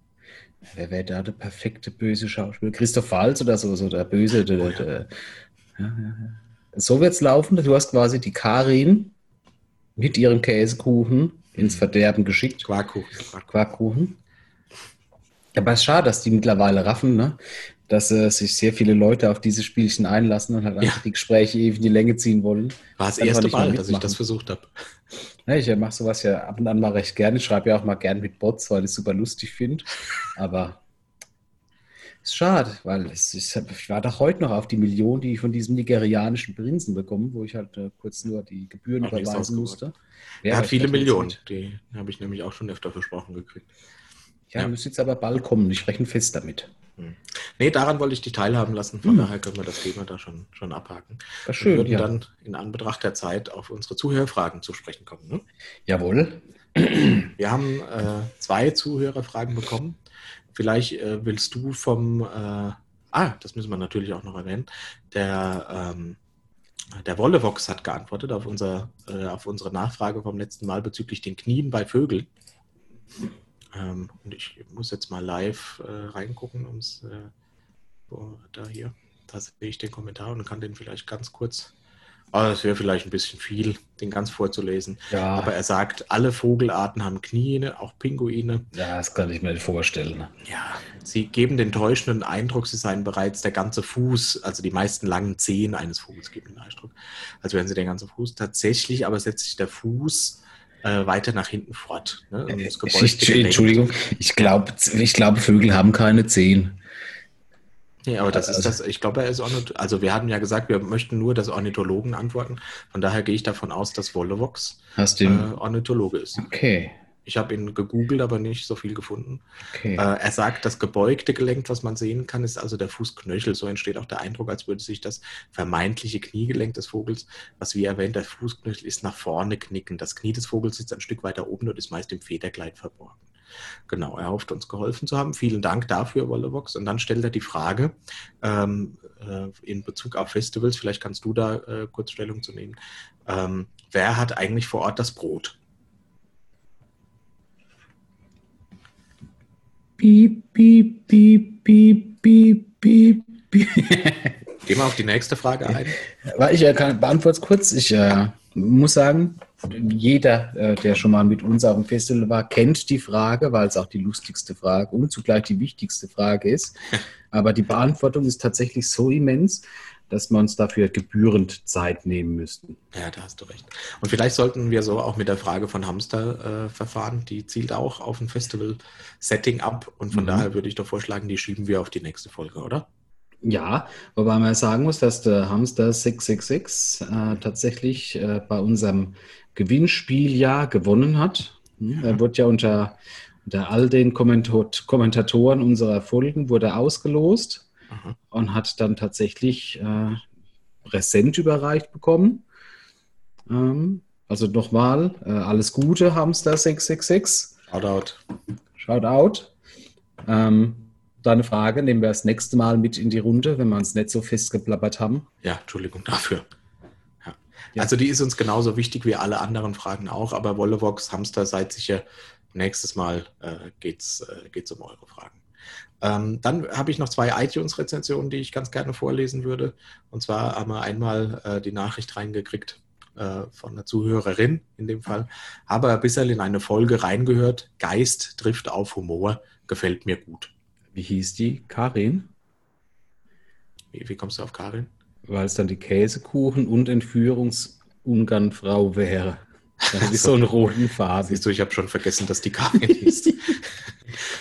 Wer wäre da der perfekte böse Schauspieler? Christoph Waltz oder so, so der böse. Der, oh, ja. Der, ja, ja, so wird es laufen. Du hast quasi die Karin, mit ihrem Käsekuchen ins Verderben geschickt. Quarkkuchen. Quarkkuchen. Aber es ist schade, dass die mittlerweile raffen, ne? dass äh, sich sehr viele Leute auf diese Spielchen einlassen und halt einfach ja. die Gespräche ewig in die Länge ziehen wollen. War das erste Mal, dass ich das versucht habe. Ja, ich mache sowas ja ab und an mal recht gerne. Ich schreibe ja auch mal gern mit Bots, weil ich es super lustig finde. Aber ist schade, weil es, ich, ich war doch heute noch auf die Million, die ich von diesem nigerianischen Prinzen bekomme, wo ich halt äh, kurz nur die Gebühren auch überweisen musste. er hat viele Millionen, die habe ich nämlich auch schon öfter versprochen gekriegt. Ja, ja. müsste jetzt aber bald kommen. Ich rechne fest damit. Hm. Nee, daran wollte ich dich teilhaben lassen. Von hm. daher können wir das Thema da schon, schon abhaken. Das schön, wir würden ja. dann in Anbetracht der Zeit auf unsere Zuhörfragen zu sprechen kommen. Ne? Jawohl. Wir haben äh, zwei Zuhörerfragen bekommen. Vielleicht äh, willst du vom, äh, ah, das müssen wir natürlich auch noch erwähnen, der, ähm, der Wollevox hat geantwortet auf, unser, äh, auf unsere Nachfrage vom letzten Mal bezüglich den Knien bei Vögeln. Ähm, und ich muss jetzt mal live äh, reingucken, ums, äh, da hier, da sehe ich den Kommentar und kann den vielleicht ganz kurz Aber das wäre vielleicht ein bisschen viel, den ganz vorzulesen. Ja. Aber er sagt, alle Vogelarten haben Knie, auch Pinguine. Ja, das kann ich mir nicht vorstellen. Ja, sie geben den täuschenden Eindruck, sie seien bereits der ganze Fuß, also die meisten langen Zehen eines Vogels geben den Eindruck, als wären sie der ganze Fuß. Tatsächlich aber setzt sich der Fuß äh, weiter nach hinten fort. Ne? Ich, Gelenk- Entschuldigung, ich glaube, ich glaub, Vögel haben keine Zehen. Nee, aber das ist Also- das, ich glaube, er ist Ornith also wir hatten ja gesagt, wir möchten nur das Ornithologen antworten. Von daher gehe ich davon aus, dass Wollevox äh. Ornithologe ist. Okay. Ich habe ihn gegoogelt, aber nicht so viel gefunden. okay. Äh, er sagt, das gebeugte Gelenk, was man sehen kann, ist also der Fußknöchel. So entsteht auch der Eindruck, als würde sich das vermeintliche Kniegelenk des Vogels, was wie erwähnt, der Fußknöchel ist nach vorne knicken. Das Knie des Vogels sitzt ein Stück weiter oben und ist meist im Federkleid verborgen. Genau, er hofft uns geholfen zu haben. Vielen Dank dafür, Wollevox. Und dann stellt er die Frage ähm, äh, in Bezug auf Festivals, vielleicht kannst du da äh, kurz Stellung zu nehmen. Ähm, wer hat eigentlich vor Ort das Brot? Piep, piep, piep, piep, piep, piep, piep. Gehen wir auf die nächste Frage ein. Weil ich äh, kann, beantworte es kurz. Ich äh, muss sagen, jeder, äh, der schon mal mit uns auf dem Festival war, kennt die Frage, weil es auch die lustigste Frage und zugleich die wichtigste Frage ist. Aber die Beantwortung ist tatsächlich so immens, dass wir uns dafür gebührend Zeit nehmen müssten. Ja, da hast du recht. Und vielleicht sollten wir so auch mit der Frage von Hamster äh, verfahren. Die zielt auch auf ein Festival-Setting ab. Und von Mhm. daher würde ich doch vorschlagen, die schieben wir auf die nächste Folge, oder? Ja, wobei man sagen muss, dass der Hamster 666 äh, tatsächlich äh, bei unserem Gewinnspieljahr gewonnen hat. Hm, Er wurde ja unter, unter all den Kommentat Kommentatoren unserer Folgen wurde ausgelost Aha. und hat dann tatsächlich äh, Präsent überreicht bekommen. Ähm, also nochmal, äh, alles Gute, Hamster 666. Shoutout. Shout out. Ähm, deine Frage nehmen wir das nächste Mal mit in die Runde, wenn wir uns nicht so festgeplappert haben. Ja, Entschuldigung dafür. Ja. Ja. Also die ist uns genauso wichtig wie alle anderen Fragen auch. Aber Wollevox, Hamster, seid sicher, nächstes Mal äh, geht's, äh, geht's um eure Fragen. Ähm, dann habe ich noch zwei iTunes-Rezensionen, die ich ganz gerne vorlesen würde. Und zwar haben wir einmal äh, die Nachricht reingekriegt äh, von einer Zuhörerin in dem Fall. Habe bisschen in eine Folge reingehört. Geist trifft auf Humor. Gefällt mir gut. Wie hieß die? Karin? Wie, wie kommst du auf Karin? Weil es dann die Käsekuchen- und Entführungsungarnfrau wäre. Das ist so einen roten Faden. Siehst du, ich habe schon vergessen, dass die Karin ist.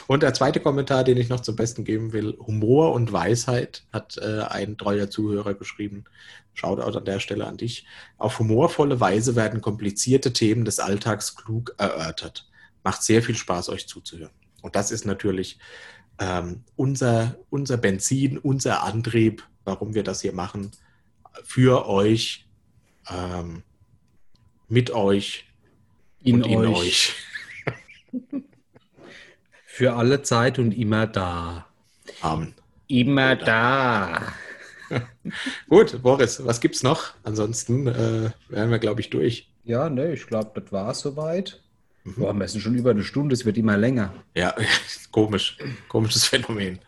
und der zweite Kommentar, den ich noch zum Besten geben will: Humor und Weisheit hat äh, ein treuer Zuhörer geschrieben. Shoutout an der Stelle an dich. Auf humorvolle Weise werden komplizierte Themen des Alltags klug erörtert. Macht sehr viel Spaß, euch zuzuhören. Und das ist natürlich ähm, unser, unser Benzin, unser Antrieb, warum wir das hier machen. Für euch, ähm, mit euch In und in euch. euch. Für alle Zeit und immer da. Amen. Immer da. Gut, Boris, was gibt's noch? Ansonsten äh, wären wir, glaube ich, durch. Ja, ne, ich glaube, das war es soweit. Mhm. Boah, wir sind schon über eine Stunde, es wird immer länger. Ja, komisch. Komisches Phänomen.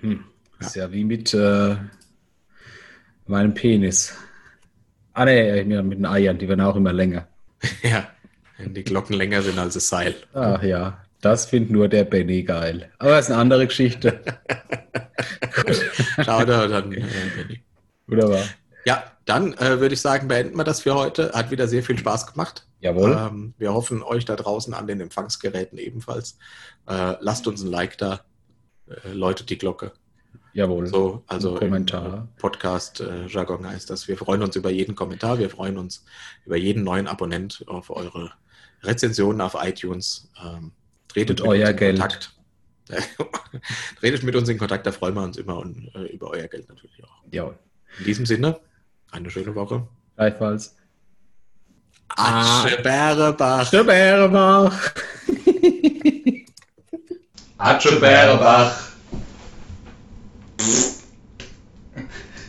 Hm. Ist ja wie mit äh, meinem Penis. Ah, ne, ja, mit den Eiern, die werden auch immer länger. Ja, wenn die Glocken länger sind als das Seil. Ach ja, das findet nur der Benny geil. Aber das ist eine andere Geschichte. Schau da dann. Äh, Benny. Wunderbar. ja, dann äh, würde ich sagen, beenden wir das für heute. Hat wieder sehr viel Spaß gemacht. Jawohl. Ähm, wir hoffen, euch da draußen an den Empfangsgeräten ebenfalls. Äh, lasst uns ein Like da. Äh, läutet die Glocke. Jawohl. So, also Kommentar. im Podcast äh, Jargon heißt das. Wir freuen uns über jeden Kommentar, wir freuen uns über jeden neuen Abonnent auf eure Rezensionen auf iTunes. Ähm, tretet Und euer uns in Geld. Kontakt. tretet mit uns in Kontakt, da freuen wir uns immer und äh, über euer Geld natürlich auch. Jawohl. In diesem Sinne, eine schöne Woche. Gleichfalls. Atscheberebach. Atscheberebach. Atscheberebach.